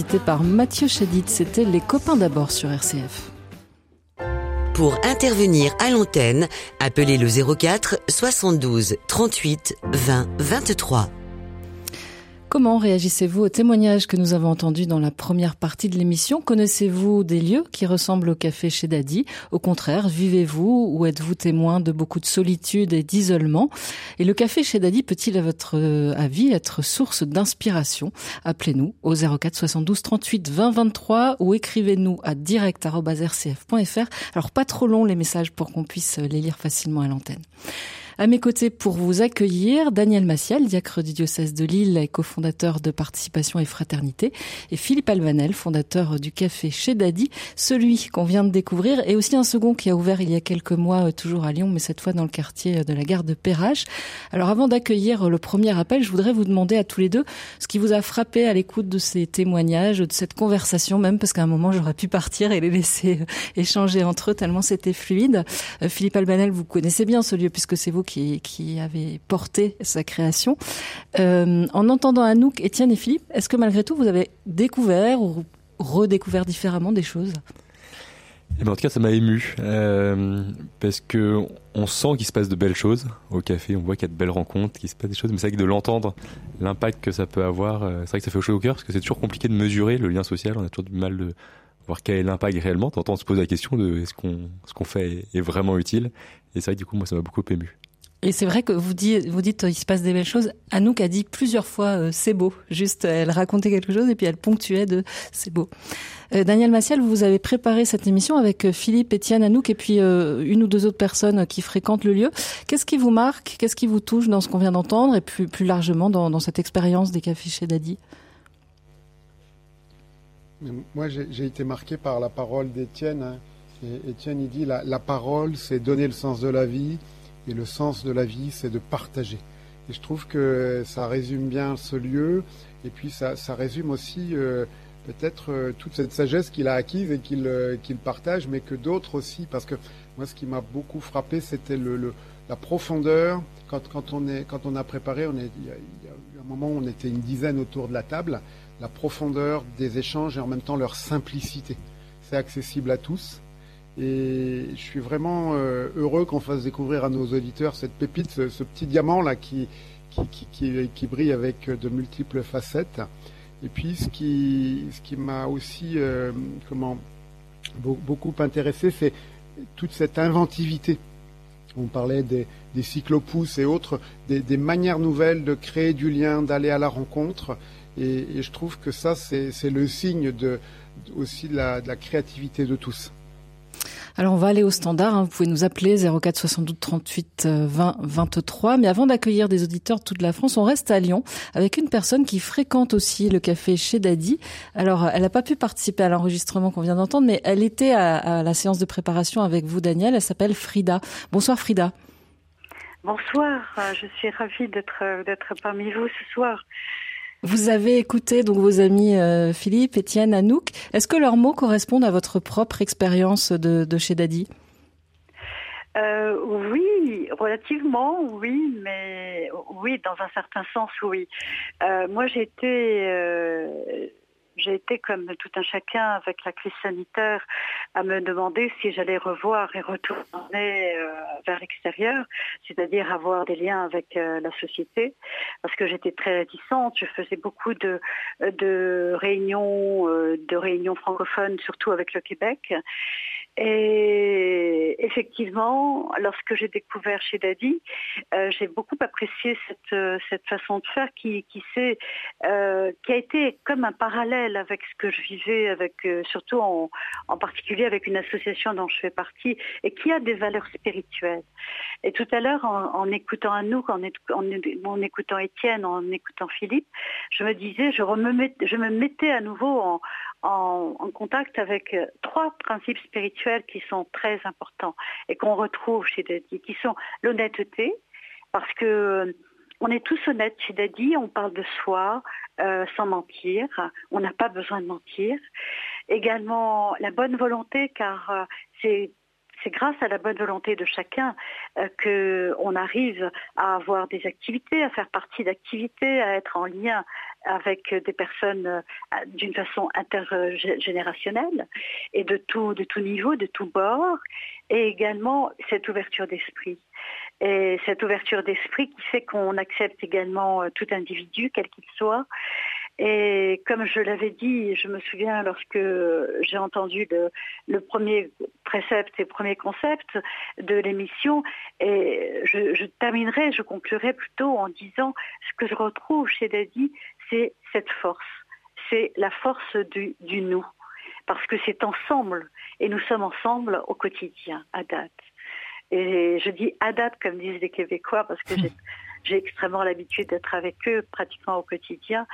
Revisité par Mathieu Chédid, c'était Les copains d'abord sur RCF. Pour intervenir à l'antenne, appelez le 04 72 38 20 23. Comment réagissez-vous aux témoignages que nous avons entendus dans la première partie de l'émission? Connaissez-vous des lieux qui ressemblent au café chez Daddy Au contraire, vivez-vous ou êtes-vous témoin de beaucoup de solitude et d'isolement? Et le café chez Daddy peut-il, à votre euh, avis, être source d'inspiration? Appelez-nous au 04 72 38 20 23 ou écrivez-nous à direct.rcf.fr. Alors pas trop long les messages pour qu'on puisse les lire facilement à l'antenne. À mes côtés pour vous accueillir, Daniel Massial, diacre du diocèse de Lille et cofondateur de Participation et Fraternité, et Philippe Alvanel, fondateur du café chez Daddy, celui qu'on vient de découvrir, et aussi un second qui a ouvert il y a quelques mois, euh, toujours à Lyon, mais cette fois dans le quartier de la gare de Perrache. Alors avant d'accueillir le premier appel, je voudrais vous demander à tous les deux ce qui vous a frappé à l'écoute de ces témoignages, de cette conversation, même parce qu'à un moment j'aurais pu partir et les laisser euh, échanger entre eux tellement c'était fluide. Euh, Philippe Albanel, vous connaissez bien ce lieu puisque c'est vous qui, avez porté sa création. Euh, en entendant Anouk, Étienne et Philippe, est-ce que malgré tout vous avez découvert ou redécouvert différemment des choses? Eh ben, en tout cas, ça m'a ému euh, parce que on sent qu'il se passe de belles choses au café. On voit qu'il y a de belles rencontres, qu'il se passe des choses. Mais c'est vrai que de l'entendre, l'impact que ça peut avoir, euh, c'est vrai que ça fait chaud au cœur parce que c'est toujours compliqué de mesurer le lien social. On a toujours du mal de voir quel est l'impact réellement. T'entends, on se pose la question de est-ce qu'on ce qu'on fait est vraiment utile. Et c'est vrai que du coup, moi, ça m'a beaucoup ému. Et c'est vrai que vous dites, vous dites, il se passe des belles choses. Anouk a dit plusieurs fois, euh, c'est beau. Juste, elle racontait quelque chose et puis elle ponctuait de c'est beau. Euh, Daniel Massiel, vous avez préparé cette émission avec euh, Philippe, Étienne, Anouk et puis une ou deux autres personnes qui fréquentent le lieu. Qu'est-ce qui vous marque? Qu'est-ce qui vous touche dans ce qu'on vient d'entendre et plus, plus largement dans, cette expérience des cafés chez Daddy Moi, j'ai été marqué par la parole d'Étienne. hein. Étienne, il dit la parole, c'est donner le sens de la vie, et le sens de la vie, c'est de partager. Et je trouve que ça résume bien ce lieu, et puis ça, résume aussi euh, peut-être toute cette sagesse qu'il a acquise et qu'il partage, mais que d'autres aussi, parce que moi, ce qui m'a beaucoup frappé, c'était la profondeur. Quand, on a préparé, on est, il y a eu un moment où on était une dizaine autour de la table, la profondeur des échanges et en même temps leur simplicité. C'est accessible à tous. Et je suis vraiment euh, heureux qu'on fasse découvrir à nos auditeurs cette pépite, ce, petit diamant là qui qui, qui, qui, brille avec de multiples facettes. Et puis ce qui, ce qui m'a aussi euh, comment, beaucoup intéressé, c'est toute cette inventivité. On parlait des, des cyclopousses et autres, des, manières nouvelles de créer du lien, d'aller à la rencontre. Et, je trouve que ça, c'est le signe de, aussi de la créativité de tous. Alors on va aller au standard, hein. vous pouvez nous appeler 04 72 38 20 23. Mais avant d'accueillir des auditeurs de toute la France, on reste à Lyon avec une personne qui fréquente aussi le café chez Daddy. Alors elle n'a pas pu participer à l'enregistrement qu'on vient d'entendre, mais elle était à, à, la séance de préparation avec vous Daniel, elle s'appelle Frida. Bonsoir Frida. Bonsoir, je suis ravie d'être d'être parmi vous ce soir. Vous avez écouté donc vos amis euh, Philippe, Étienne, Anouk. Est-ce que leurs mots correspondent à votre propre expérience de, chez Daddy euh, oui, relativement, oui, mais oui, dans un certain sens, oui. Euh, moi, euh, j'ai été comme tout un chacun avec la crise sanitaire à me demander si j'allais revoir et retourner euh, vers l'extérieur, c'est-à-dire avoir des liens avec euh, la société, parce que j'étais très réticente. Je faisais beaucoup de, réunions, euh, de réunions francophones, surtout avec le Québec. Et effectivement, lorsque j'ai découvert chez Daddy, euh, j'ai beaucoup apprécié cette, cette façon de faire qui, qui, euh, qui a été comme un parallèle avec ce que je vivais, avec, euh, surtout en, en, particulier avec une association dont je fais partie et qui a des valeurs spirituelles. Et tout à l'heure, en, en, écoutant Anouk, en, en, en, écoutant Étienne, en écoutant Philippe, je me disais, je, me mettais à nouveau en, contact avec euh, trois principes spirituels qui sont très importants et qu'on retrouve chez Daddy, qui sont l'honnêteté, parce que euh, on est tous honnêtes chez Daddy, on parle de soi euh, sans mentir, on n'a pas besoin de mentir. Également la bonne volonté, car c'est c'est grâce à la bonne volonté de chacun euh, que on arrive à avoir des activités, à faire partie d'activités, à être en lien avec des personnes euh, d'une façon intergénérationnelle et de tout, de tout niveau, de tout bord, et également cette ouverture d'esprit. Et cette ouverture d'esprit qui fait qu'on accepte également euh, tout individu, quel qu'il soit, et comme je l'avais dit, je me souviens lorsque j'ai entendu le, le, premier précepte et premier concept de l'émission, et je, je, terminerai, je conclurai plutôt en disant ce que je retrouve chez Daddy, c'est cette force, c'est la force du, du nous, parce que c'est ensemble, et nous sommes ensemble au quotidien, à date. Et je dis à date, comme disent les Québécois, parce que j'ai extrêmement l'habitude d'être avec eux pratiquement au quotidien.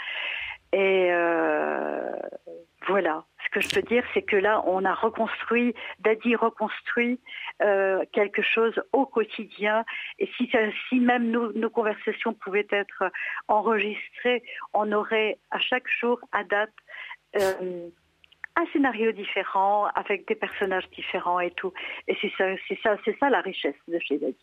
Et euh, voilà, ce que je peux dire, c'est que là, on a reconstruit, Daddy reconstruit euh, quelque chose au quotidien. Et si, même nos, nos, conversations pouvaient être enregistrées, on aurait à chaque jour, à date, euh, un scénario différent avec des personnages différents et tout. Et c'est ça, c'est ça, c'est ça la richesse de chez Daddy.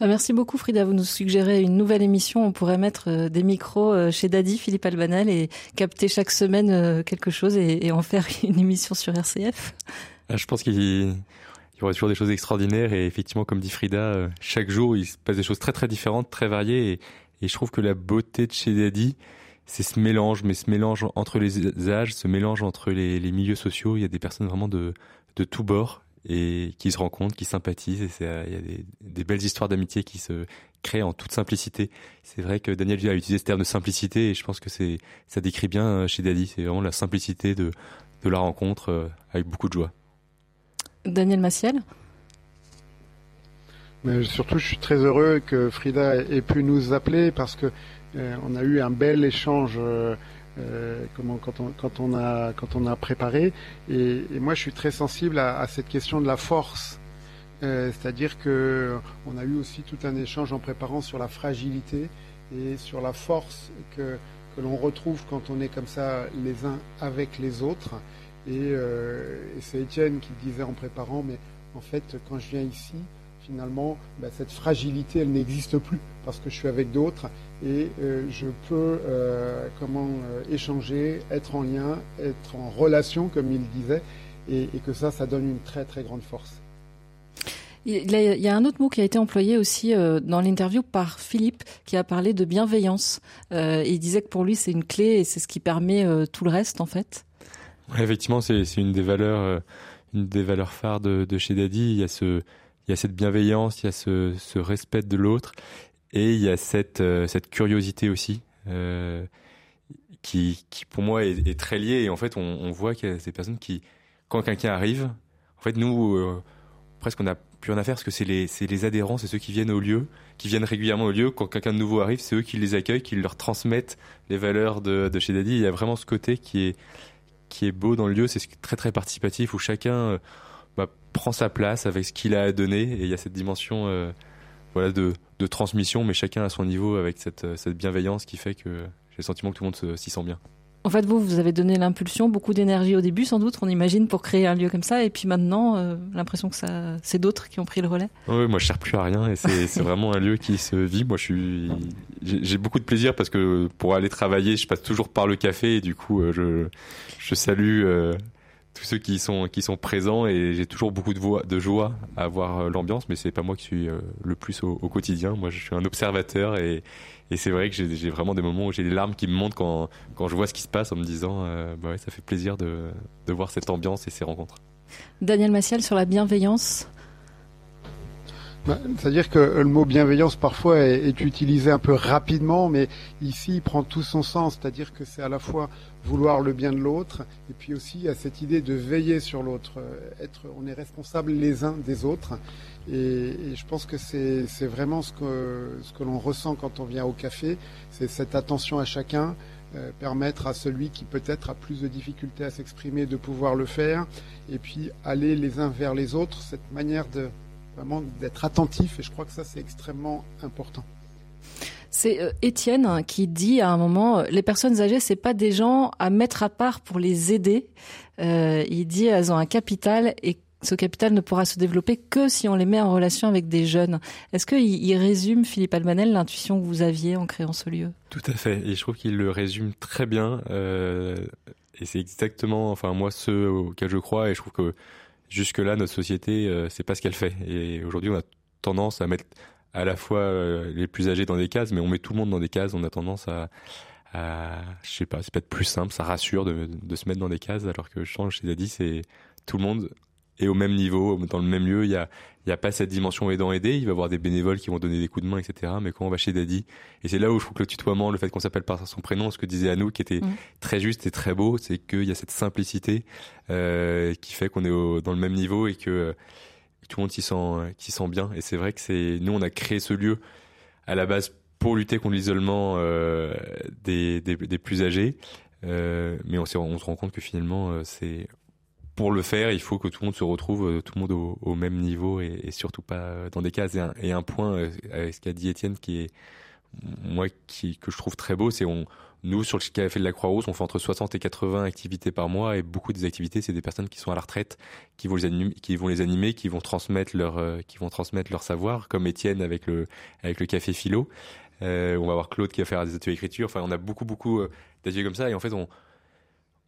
Bah, merci beaucoup Frida. Vous nous suggérez une nouvelle émission. On pourrait mettre euh, des micros euh, chez Daddy, Philippe Albanel, et capter chaque semaine euh, quelque chose et, et en faire [laughs] une émission sur RCF. Je pense qu'il y aura toujours des choses extraordinaires et effectivement, comme dit Frida, chaque jour il se passe des choses très très différentes, très variées et, et je trouve que la beauté de chez Daddy, c'est ce mélange, mais ce mélange entre les âges, ce mélange entre les, les milieux sociaux. Il y a des personnes vraiment de, de tous bords et qui se rencontrent, qui sympathisent. Et c'est, il y a des, des belles histoires d'amitié qui se créent en toute simplicité. C'est vrai que Daniel a utilisé ce terme de simplicité et je pense que c'est, ça décrit bien chez Daddy. C'est vraiment la simplicité de, de la rencontre euh, avec beaucoup de joie. Daniel Massiel mais surtout, je suis très heureux que Frida ait pu nous appeler parce que euh, on a eu un bel échange euh, euh, quand, on, a, préparé. Et, moi, je suis très sensible à, cette question de la force. Euh, C'est-à-dire que on a eu aussi tout un échange en préparant sur la fragilité et sur la force que, l'on retrouve quand on est comme ça les uns avec les autres. Et, euh, et c'est Étienne qui disait en préparant, mais en fait, quand je viens ici, finalement, bah, cette fragilité, elle n'existe plus parce que je suis avec d'autres et euh, je peux euh, comment euh, échanger, être en lien, être en relation, comme il disait, et, et, que ça, ça donne une très très grande force. Il y a un autre mot qui a été employé aussi dans l'interview par Philippe, qui a parlé de bienveillance. il disait que pour lui, c'est une clé et c'est ce qui permet tout le reste, en fait. Ouais, effectivement, c'est une des valeurs, une des valeurs phares de, de chez Daddy. Il y a ce il y a cette bienveillance, il y a ce, respect de l'autre, et il y a cette, euh, curiosité aussi, euh, qui, pour moi est, très liée. Et en fait, on, voit qu'il y a ces personnes qui, quand quelqu'un arrive, en fait, nous, euh, presque on n'a plus rien à faire parce que c'est les, adhérents, c'est ceux qui viennent au lieu, qui viennent régulièrement au lieu. Quand quelqu'un de nouveau arrive, c'est eux qui les accueillent, qui leur transmettent les valeurs de, chez Daddy. Il y a vraiment ce côté qui est, qui est beau dans le lieu, c'est très très participatif où chacun prend sa place avec ce qu'il a à donner et il y a cette dimension euh, voilà de, de, transmission mais chacun à son niveau avec cette, euh, cette bienveillance qui fait que j'ai le sentiment que tout le monde s'y sent bien. En fait, vous, vous avez donné l'impulsion, beaucoup d'énergie au début, sans doute, on imagine, pour créer un lieu comme ça. Et puis maintenant, euh, l'impression que ça, c'est d'autres qui ont pris le relais. Oui, moi, je sers plus à rien. Et [laughs] c'est vraiment un lieu qui se vit. Moi, je suis, j'ai beaucoup de plaisir parce que pour aller travailler, je passe toujours par le café. Et du coup, je, je salue euh, tous ceux qui sont qui sont présents et j'ai toujours beaucoup de, voix, de joie à voir euh, l'ambiance mais c'est pas moi qui suis euh, le plus au, quotidien. Moi je suis un observateur et, et c'est vrai que j'ai vraiment des moments où j'ai les larmes qui me montent quand quand je vois ce qui se passe en me disant euh, bah ouais, ça fait plaisir de, de voir cette ambiance et ces rencontres. Daniel Massiel sur la bienveillance C'est-à-dire que le mot bienveillance parfois est, utilisé un peu rapidement, mais ici il prend tout son sens. C'est-à-dire que c'est à la fois vouloir le bien de l'autre, et puis aussi à cette idée de veiller sur l'autre. Être, on est responsable les uns des autres, et, et je pense que c'est vraiment ce que ce que l'on ressent quand on vient au café, c'est cette attention à chacun. Euh, permettre à celui qui peut-être a plus de difficultés à s'exprimer de pouvoir le faire, et puis aller les uns vers les autres, cette manière de, vraiment d'être attentif et je crois que ça c'est extrêmement important. C'est euh, Étienne qui dit à un moment les personnes âgées c'est pas des gens à mettre à part pour les aider. Euh, il dit elles ont un capital et ce capital ne pourra se développer que si on les met en relation avec des jeunes. Est-ce qu'il il résume, Philippe Almanel, l'intuition que vous aviez en créant ce lieu? Tout à fait. Et je trouve qu'il le résume très bien. Euh, et c'est exactement, enfin moi, ce auquel je crois. Et je trouve que jusque-là, notre société, euh, c'est pas ce qu'elle fait. Et aujourd'hui, on a tendance à mettre à la fois euh, les plus âgés dans des cases, mais on met tout le monde dans des cases. On a tendance à, à je sais pas, c'est peut-être plus simple, ça rassure de, se mettre dans des cases, alors que je change, chez dit, c'est tout le monde est au même niveau, dans le même lieu. Il y a, il y a pas cette dimension aidant aider. Il va y avoir des bénévoles qui vont donner des coups de main, etc. Mais quand on va chez Daddy, et c'est là où je trouve que le tutoiement, le fait qu'on s'appelle par son prénom, ce que disait Anou, qui était mmh. très juste et très beau, c'est qu'il y a cette simplicité euh, qui fait qu'on est au, dans le même niveau et que euh, tout le monde s'y sent, qui sent bien. Et c'est vrai que c'est nous, on a créé ce lieu à la base pour lutter contre l'isolement euh, des, des, des, plus âgés. Euh, mais on, on se rend compte que finalement, euh, c'est pour le faire, il faut que tout le monde se retrouve, euh, tout le monde au, au même niveau et, et, surtout pas euh, dans des cases. Et un, et un point, euh, avec ce qu'a dit Étienne, qui est moi qui que je trouve très beau, c'est on nous sur le café de la Croix-Rousse, on fait entre 60 et 80 activités par mois et beaucoup des activités, c'est des personnes qui sont à la retraite, qui vont les animer, qui vont les animer, qui vont transmettre leur, euh, qui vont transmettre leur savoir, comme Étienne avec le avec le café philo. Euh, on va avoir Claude qui va faire des ateliers d'écriture. Enfin, on a beaucoup beaucoup d'ateliers comme ça et en fait on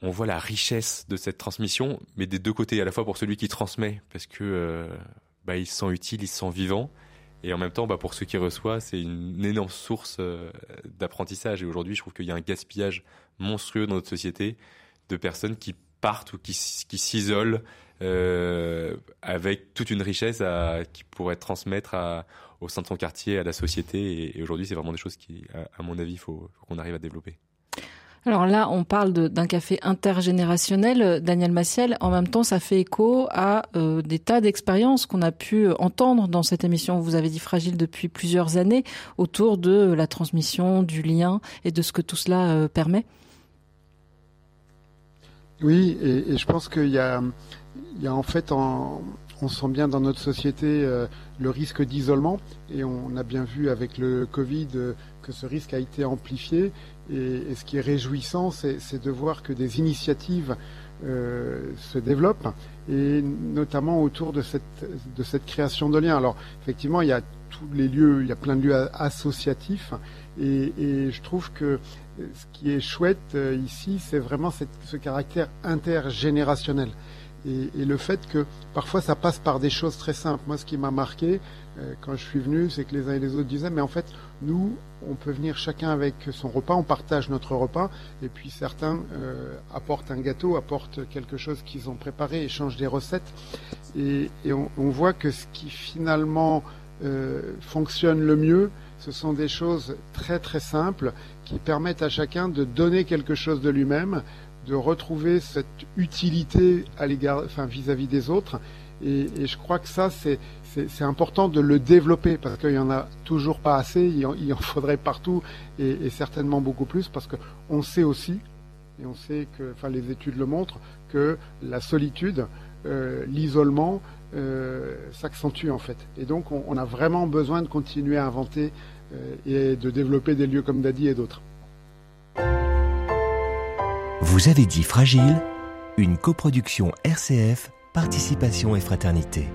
on voit la richesse de cette transmission, mais des deux côtés, à la fois pour celui qui transmet, parce que euh, bah, se sent utile, il se sent vivant, et en même temps, bah, pour ceux qui reçoivent, c'est une énorme source euh, d'apprentissage. Et aujourd'hui, je trouve qu'il y a un gaspillage monstrueux dans notre société de personnes qui partent ou qui, s'isolent euh, avec toute une richesse qui pourrait transmettre au sein de son quartier, à la société. Et, aujourd'hui, c'est vraiment des choses qui, à, mon avis, faut, faut qu'on arrive à développer. Alors là, on parle d'un café intergénérationnel, Daniel Massiel. En même temps, ça fait écho à euh, des tas d'expériences qu'on a pu entendre dans cette émission. Vous avez dit fragile depuis plusieurs années autour de la transmission, du lien et de ce que tout cela euh, permet. Oui, et, je pense qu'il y a, en fait on sent bien dans notre société le risque d'isolement et on a bien vu avec le Covid que ce risque a été amplifié. Et, ce qui est réjouissant, c'est de voir que des initiatives se développent et notamment autour de cette, création de liens. Alors effectivement, il y a tous les lieux, il y a plein de lieux associatifs et, je trouve que ce qui est chouette euh, ici, c'est vraiment ce caractère intergénérationnel. Et, et, le fait que parfois ça passe par des choses très simples. Moi, ce qui m'a marqué euh, quand je suis venu, c'est que les uns et les autres disaient, mais en fait, nous, on peut venir chacun avec son repas, on partage notre repas, et puis certains euh, apportent un gâteau, apportent quelque chose qu'ils ont préparé, échangent des recettes, et, on, voit que ce qui finalement euh, fonctionne le mieux, ce sont des choses très très simples qui permettent à chacun de donner quelque chose de lui-même, de retrouver cette utilité vis-à-vis des autres. Et, je crois que ça, c'est c'est important de le développer parce qu'il y en a toujours pas assez. Il en, faudrait partout et, certainement beaucoup plus parce que on sait aussi et on sait que, enfin, les études le montrent que la solitude, euh, l'isolement euh, s'accentue en fait. Et donc, on, on, a vraiment besoin de continuer à inventer euh, et de développer des lieux comme Dadi et d'autres. Vous avez dit Fragile, une coproduction RCF, Participation et Fraternité.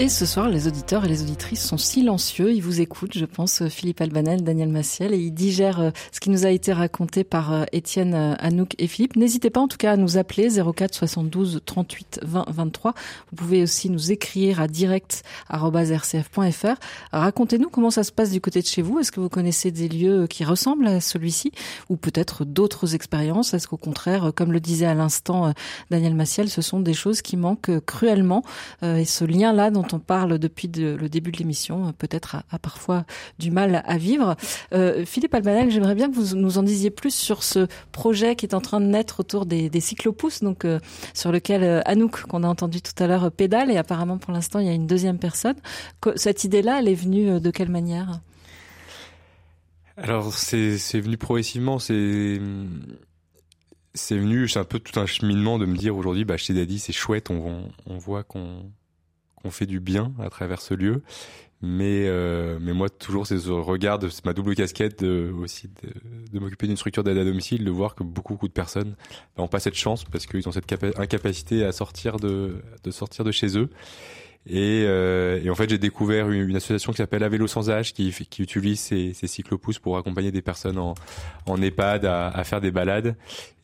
Et ce soir, les auditeurs et les auditrices sont silencieux. Ils vous écoutent, je pense, euh, Philippe Albanel, Daniel Massiel, et ils digèrent euh, ce qui nous a été raconté par euh, Étienne Anouk et Philippe. N'hésitez pas en tout cas à nous appeler 04 72 38 20 23. Vous pouvez aussi nous écrire à direct.rcf.fr. Racontez-nous comment ça se passe du côté de chez vous. Est-ce que vous connaissez des lieux qui ressemblent à celui-ci ou peut-être d'autres expériences? Est-ce qu'au contraire, comme le disait à l'instant Daniel Massiel, ce sont des choses qui manquent cruellement et ce lien-là dont on parle depuis de, le début de l'émission, peut-être a, parfois du mal à vivre. Euh, Philippe Albanel, j'aimerais bien que vous nous en disiez plus sur ce projet qui est en train de naître autour des, des cyclopousses, donc euh, sur lequel euh, Anouk, qu'on a entendu tout à l'heure, pédale, et apparemment pour l'instant il y a une deuxième personne. Cette idée-là, elle est venue euh, de quelle manière? Alors c'est venu progressivement, c'est c'est venu, c'est un peu tout un cheminement de me dire aujourd'hui, bah chez Daddy c'est chouette, on voit qu'on on fait du bien à travers ce lieu. Mais, euh, mais moi, toujours, c'est ce regard, c'est ma double casquette de, aussi de, de m'occuper d'une structure d'aide à domicile, de voir que beaucoup, beaucoup de personnes n'ont pas cette chance parce qu'ils ont cette incapacité à sortir de, de sortir de chez eux. Et, euh, et en fait, j'ai découvert une, une, association qui s'appelle À vélo sans âge, qui, qui utilise ces, ces cyclopousses pour accompagner des personnes en, en EHPAD à, à faire des balades.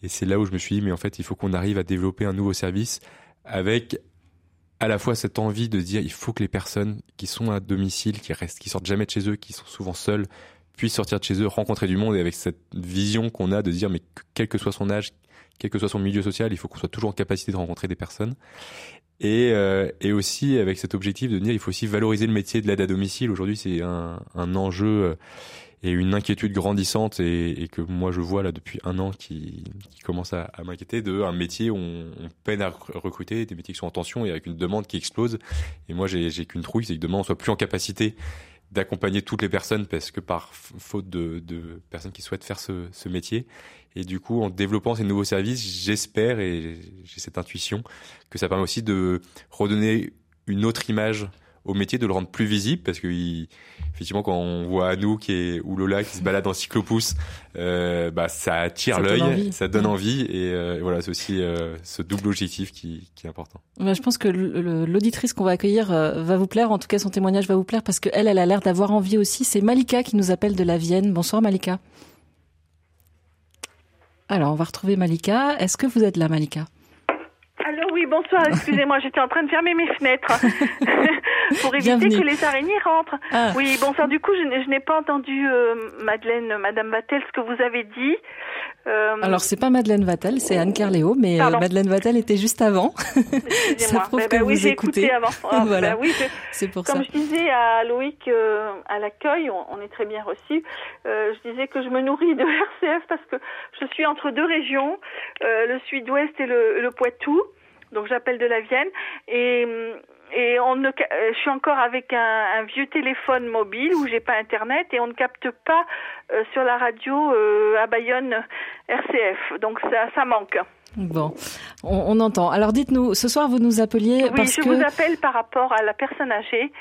Et c'est là où je me suis dit, mais en fait, il faut qu'on arrive à développer un nouveau service avec à la fois cette envie de dire il faut que les personnes qui sont à domicile, qui restent, qui sortent jamais de chez eux, qui sont souvent seules, puissent sortir de chez eux, rencontrer du monde et avec cette vision qu'on a de dire mais quel que soit son âge, quel que soit son milieu social, il faut qu'on soit toujours en capacité de rencontrer des personnes. Et, euh, et aussi avec cet objectif de dire il faut aussi valoriser le métier de l'aide à domicile. Aujourd'hui, c'est un, un enjeu euh, et une inquiétude grandissante et, que moi je vois là depuis un an qui, commence à, m'inquiéter de un métier où on, peine à recruter, des métiers qui sont en tension et avec une demande qui explose. Et moi j'ai qu'une trouille, c'est que demain on soit plus en capacité d'accompagner toutes les personnes parce que par faute de, personnes qui souhaitent faire ce, métier. Et du coup, en développant ces nouveaux services, j'espère et j'ai cette intuition que ça permet aussi de redonner une autre image au métier de le rendre plus visible parce que il, effectivement quand on voit Anouk et ou Lola qui se baladent en cyclopousse euh, bah ça attire l'œil ça donne envie. Et, euh, et voilà c'est aussi euh, ce double objectif qui, qui est important. Bah, je pense que l'auditrice qu'on va accueillir va vous plaire. En tout cas son témoignage va vous plaire parce que elle elle a l'air d'avoir envie aussi. C'est Malika qui nous appelle de la Vienne. Bonsoir Malika. Alors on va retrouver Malika. Est-ce que vous êtes là Malika? Oui, bonsoir. Excusez-moi, j'étais en train de fermer mes fenêtres [laughs] pour éviter Bienvenue. que les araignées rentrent. Ah. Oui, bonsoir. Du coup, je, n'ai pas entendu euh, Madeleine, Madame Vatel, ce que vous avez dit. Euh... Alors, c'est pas Madeleine Vatel, c'est Anne Carléo, mais euh, Madeleine Vatel était juste avant. [laughs] Ça prouve bah, que oui, vous écoutez. Écouté avant. [laughs] Ah, voilà. Bah, oui, c'est pour Comme ça. je disais à Loïc euh, à l'accueil, on, on, est très bien reçu. je disais que je me nourris de RCF parce que je suis entre deux régions, le Sud-Ouest et le, le Poitou donc j'appelle de la Vienne et et on, on ne, je suis encore avec un, vieux téléphone mobile où j'ai pas internet et on ne capte pas sur la radio à Bayonne RCF. Donc ça, ça manque. Bon, on, entend. Alors dites-nous, ce soir vous nous appeliez oui, je vous appelle par rapport à la personne âgée.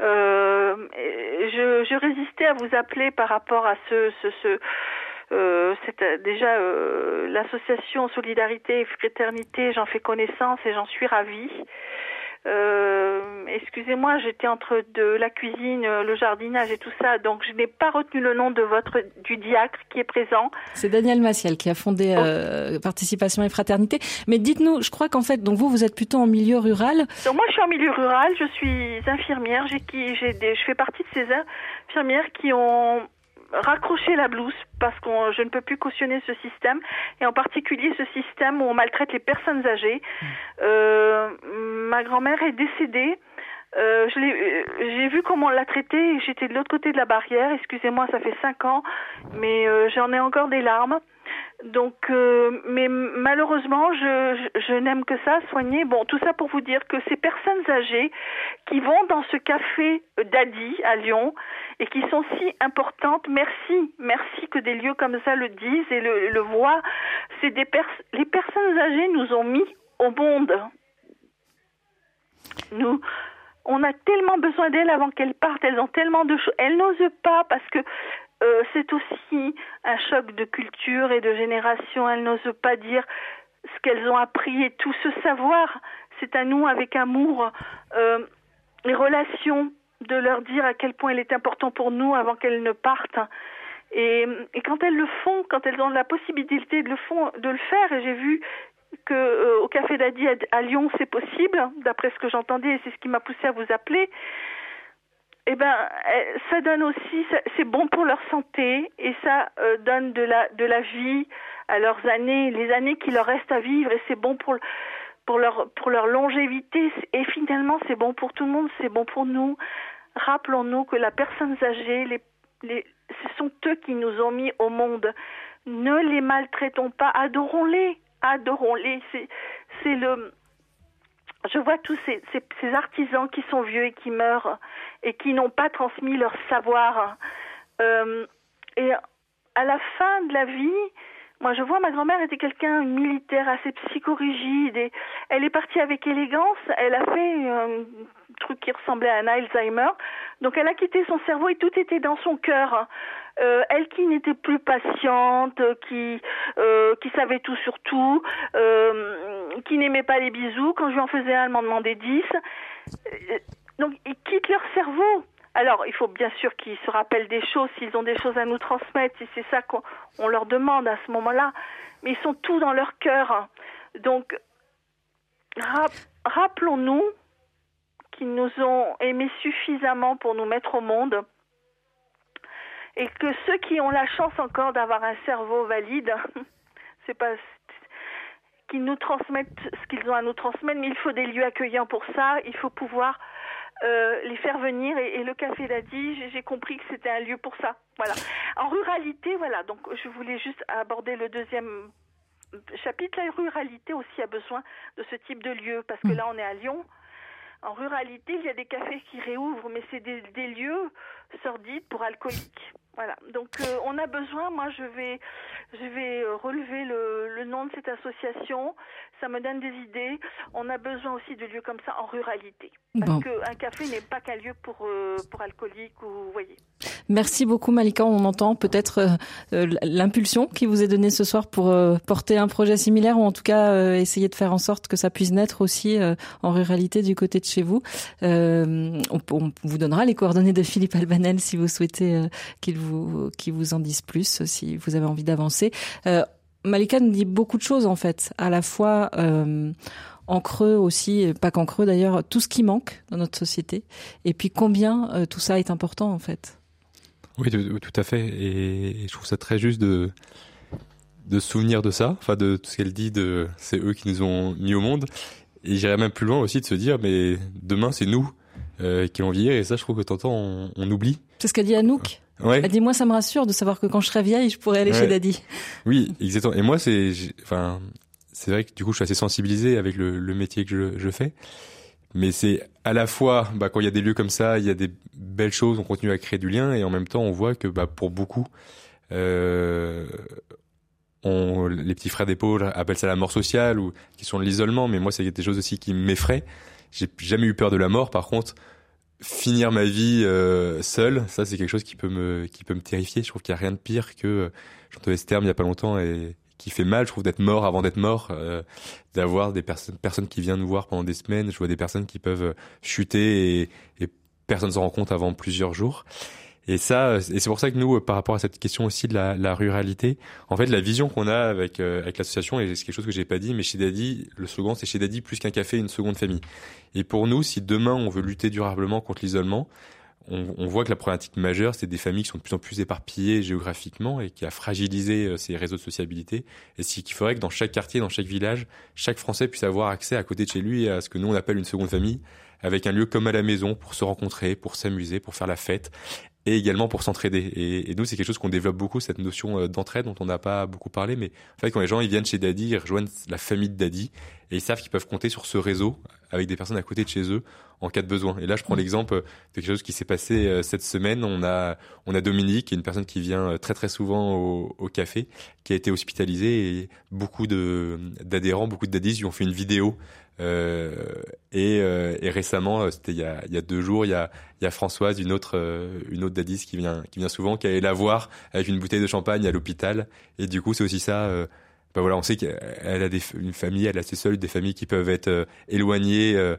Euh, je, je, résistais à vous appeler par rapport à ce, ce, ce euh, c'est déjà euh, l'association Solidarité et Fraternité, j'en fais connaissance et j'en suis ravie. Euh, excusez-moi, j'étais entre de la cuisine, le jardinage et tout ça, donc je n'ai pas retenu le nom de votre du diacre qui est présent. C'est Daniel Massiel qui a fondé euh, Participation et Fraternité. Mais dites-nous, je crois qu'en fait, donc vous, vous êtes plutôt en milieu rural. Donc moi, je suis en milieu rural. Je suis infirmière. J'ai qui, j'ai je fais partie de ces infirmières qui ont raccrocher la blouse parce que je ne peux plus cautionner ce système et en particulier ce système où on maltraite les personnes âgées. Mmh. Euh, ma grand-mère est décédée. Euh, euh, j'ai vu comment on l'a traitée. J'étais de l'autre côté de la barrière. Excusez-moi, ça fait cinq ans, mais euh, j'en ai encore des larmes. Donc, mais malheureusement, je, je, n'aime que ça, soigner. Bon, tout ça pour vous dire que ces personnes âgées qui vont dans ce café d'Adi à Lyon et qui sont si importantes, merci, merci que des lieux comme ça le disent et le, le voient. C'est des pers les personnes âgées nous ont mis au monde. Nous, on a tellement besoin d'elles avant qu'elles partent. Elles ont tellement de choses. Elles n'osent pas parce que euh, c'est aussi un choc de culture et de génération. Elles n'osent pas dire ce qu'elles ont appris et tout ce savoir. C'est à nous, avec amour, euh, les relations, de leur dire à quel point il est important pour nous avant qu'elles ne partent. Et, quand elles le font, quand elles ont la possibilité de le faire, et j'ai vu que euh, au Café d'Adi à, Lyon c'est possible, d'après ce que j'entendais, et c'est ce qui m'a poussé à vous appeler eh ben, eh, ça donne aussi, c'est bon pour leur santé et ça euh, donne de la de la vie à leurs années, les années qui leur restent à vivre et c'est bon pour leur pour leur longévité et finalement c'est bon pour tout le monde, c'est bon pour nous. Rappelons-nous que la personne âgée, les, les, ce sont eux qui nous ont mis au monde. Ne les maltraitons pas, adorons-les, adorons-les. C'est le je vois tous ces, ces, artisans qui sont vieux et qui meurent et qui n'ont pas transmis leur savoir. Euh, et à la fin de la vie, moi je vois ma grand-mère était quelqu'un militaire assez psychorigide et elle est partie avec élégance. Elle a fait un truc qui ressemblait à un Alzheimer. Donc elle a quitté son cerveau et tout était dans son cœur. Euh, elle qui n'était plus patiente, qui euh, qui savait tout sur tout, euh, qui n'aimait pas les bisous. Quand je lui en faisais un, elle m'en demandait dix. Euh, donc ils quittent leur cerveau. Alors, il faut bien sûr qu'ils se rappellent des choses, s'ils ont des choses à nous transmettre, si c'est ça qu'on leur demande à ce moment-là. Mais ils sont tous dans leur cœur. Donc, rappelons-nous qu'ils nous ont aimés suffisamment pour nous mettre au monde et que ceux qui ont la chance encore d'avoir un cerveau valide, [laughs] c'est pas qu'ils nous transmettent ce qu'ils ont à nous transmettre, mais il faut des lieux accueillants pour ça. Il faut pouvoir euh, les faire venir et, le café d'Adi, j'ai compris que c'était un lieu pour ça. Voilà. En ruralité, voilà. Donc je voulais juste aborder le deuxième chapitre. La ruralité aussi a besoin de ce type de lieu parce que mm. là on est à Lyon. En ruralité, il y a des cafés qui réouvrent, mais c'est des, des lieux sordides pour alcooliques. Voilà. Donc euh, on a besoin. Moi, je vais, je vais euh, relever le, le, nom de cette association. Ça me donne des idées. On a besoin aussi de lieux comme ça en ruralité. Parce qu'un café n'est pas qu'un lieu pour euh, pour alcooliques ou vous voyez. Merci beaucoup Malika. On entend peut-être l'impulsion qui vous est donnée ce soir pour porter un projet similaire ou en tout cas essayer de faire en sorte que ça puisse naître aussi en ruralité du côté de chez vous. On, on, vous donnera les coordonnées de Philippe Si vous souhaitez qu'il vous qui vous en disent plus si vous avez envie d'avancer. Euh, Malika nous dit beaucoup de choses en fait, à la fois euh, en creux aussi, pas qu'en creux d'ailleurs, tout ce qui manque dans notre société, et puis combien euh, tout ça est important en fait. Oui, tout, à fait, et, je trouve ça très juste de de souvenir de ça, enfin de tout ce qu'elle dit c'est eux qui nous ont mis au monde, et j'irais même plus loin aussi de se dire mais demain c'est nous qui allons vieillir, et ça je trouve que t'entends on, on oublie. C'est ce qu'a dit Anouk. Ouais. Elle dit moi ça me rassure de savoir que quand je serai vieille, je pourrai aller chez Daddy. Oui, exactement. Et moi c'est enfin c'est vrai que du coup je suis assez sensibilisé avec le, le métier que je, je fais. Mais c'est à la fois, bah, quand il y a des lieux comme ça, il y a des belles choses, on continue à créer du lien, et en même temps, on voit que bah, pour beaucoup, euh, les petits frères d'épaule appellent ça la mort sociale ou qui sont l'isolement, mais moi, c'est des choses aussi qui m'effraient. J'ai jamais eu peur de la mort, par contre, finir ma vie euh, seul, ça c'est quelque chose qui peut me qui peut me terrifier. Je trouve qu'il y a rien de pire que j'entendais ce terme il y a pas longtemps et qui fait mal, je trouve, d'être mort avant d'être mort, euh, d'avoir des personnes personnes qui viennent nous voir pendant des semaines. Je vois des personnes qui peuvent chuter et, et personne s'en rend compte avant plusieurs jours. Et ça, et c'est pour ça que nous, par rapport à cette question aussi de la, la ruralité, en fait, la vision qu'on a avec euh, avec l'association, et c'est quelque chose que j'ai pas dit, mais chez Daddy, le slogan, c'est chez Daddy plus qu'un café, une seconde famille. Et pour nous, si demain on veut lutter durablement contre l'isolement, on, on, voit que la problématique majeure, c'est des familles qui sont de plus en plus éparpillées géographiquement et qui a fragilisé euh, ces réseaux de sociabilité. Et c'est qu'il faudrait que dans chaque quartier, dans chaque village, chaque Français puisse avoir accès à côté de chez lui à ce que nous on appelle une seconde famille, avec un lieu comme à la maison pour se rencontrer, pour s'amuser, pour faire la fête et également pour s'entraider. Et, et, nous, c'est quelque chose qu'on développe beaucoup, cette notion euh, d'entraide dont on n'a pas beaucoup parlé. Mais en fait, quand les gens ils viennent chez Daddy, ils rejoignent la famille de Daddy et ils savent qu'ils peuvent compter sur ce réseau avec des personnes à côté de chez eux en cas de besoin. Et là, je prends mmh. l'exemple de quelque chose qui s'est passé euh, cette semaine. On a, on a Dominique, une personne qui vient euh, très très souvent au, au café, qui a été hospitalisée et beaucoup d'adhérents, beaucoup de daddies lui ont fait une vidéo euh, et, euh, et, récemment, euh, c'était il il y a deux jours, il y a, il y a Françoise, une autre, une autre dadis qui vient, qui vient souvent, qui allait la voir avec une bouteille de champagne à l'hôpital. Et du coup, c'est aussi ça. Euh, ben voilà, on sait qu'elle a des, une famille, elle a ses seules des familles qui peuvent être éloignées euh, euh,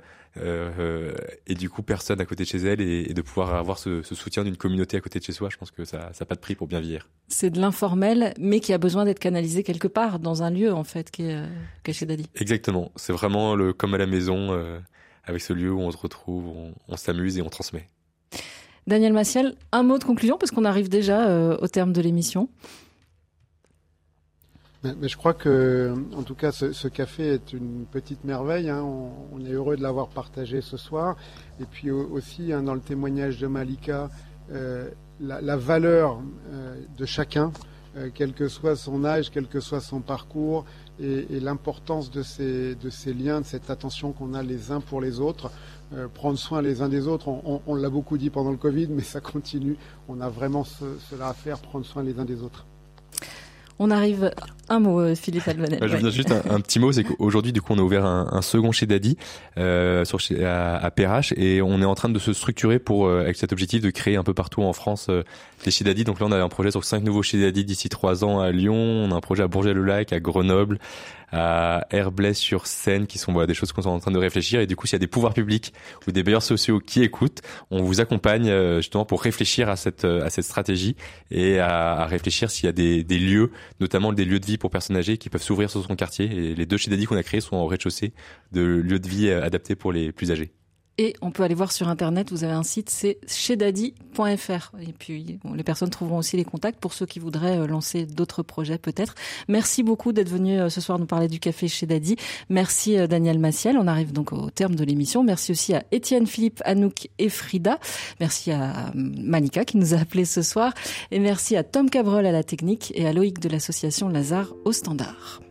et du coup personne à côté de chez elle et, de pouvoir avoir ce, ce soutien d'une communauté à côté de chez soi, je pense que ça n'a pas de prix pour bien vieillir. C'est de l'informel, mais qui a besoin d'être canalisé quelque part, dans un lieu en fait, qui est, euh, est chez Dadi. Exactement, c'est vraiment le comme à la maison, euh, avec ce lieu où on se retrouve, on, on s'amuse et on transmet. Daniel Massiel, un mot de conclusion parce qu'on arrive déjà euh, au terme de l'émission. Je crois que, en tout cas, ce, café est une petite merveille. Hein. On, est heureux de l'avoir partagé ce soir. Et puis aussi, hein, dans le témoignage de Malika, euh, la, valeur euh, de chacun, euh, quel que soit son âge, quel que soit son parcours, et, l'importance de ces, liens, de cette attention qu'on a les uns pour les autres. Prendre soin les uns des autres, on, l'a beaucoup dit pendant le Covid, mais ça continue. On a vraiment ce, cela à faire, prendre soin les uns des autres. On arrive un mot, euh, Philippe Albanel. Bah, je ouais. juste un, un, petit mot, c'est qu'aujourd'hui, du coup, on a ouvert un, un second chez Daddy euh, sur chez, à, à Perrache et on est en train de se structurer pour euh, avec cet objectif de créer un peu partout en France euh, des chez Daddy. Donc là, on a un projet sur cinq nouveaux chez Daddy d'ici trois ans à Lyon. On a un projet à Bourget-le-Lac, à Grenoble, à Herblay-sur-Seine, qui sont des choses qu'on est en train de réfléchir. Et du coup, s'il y a des pouvoirs publics ou des bailleurs sociaux qui écoutent, on vous accompagne euh, justement pour réfléchir à cette à cette stratégie et à, réfléchir s'il y a des, des lieux, notamment des lieux de vie pour personnes âgées qui peuvent s'ouvrir sur son quartier. Et les deux chez Daddy qu'on a créés sont au rez-de-chaussée de lieux de vie adaptés pour les plus âgés. Et on peut aller voir sur Internet, vous avez un site, c'est chezdaddy.fr. Et puis, les personnes trouveront aussi les contacts pour ceux qui voudraient euh, lancer d'autres projets peut-être. Merci beaucoup d'être venu euh, ce soir nous parler du café chez Daddy. Merci euh, Daniel Massiel. On arrive donc au terme de l'émission. Merci aussi à Étienne, Philippe, Anouk et Frida. Merci à Malika qui nous a appelé ce soir. Et merci à Tom Cabrol à la technique et à Loïc de l'association Lazare au standard.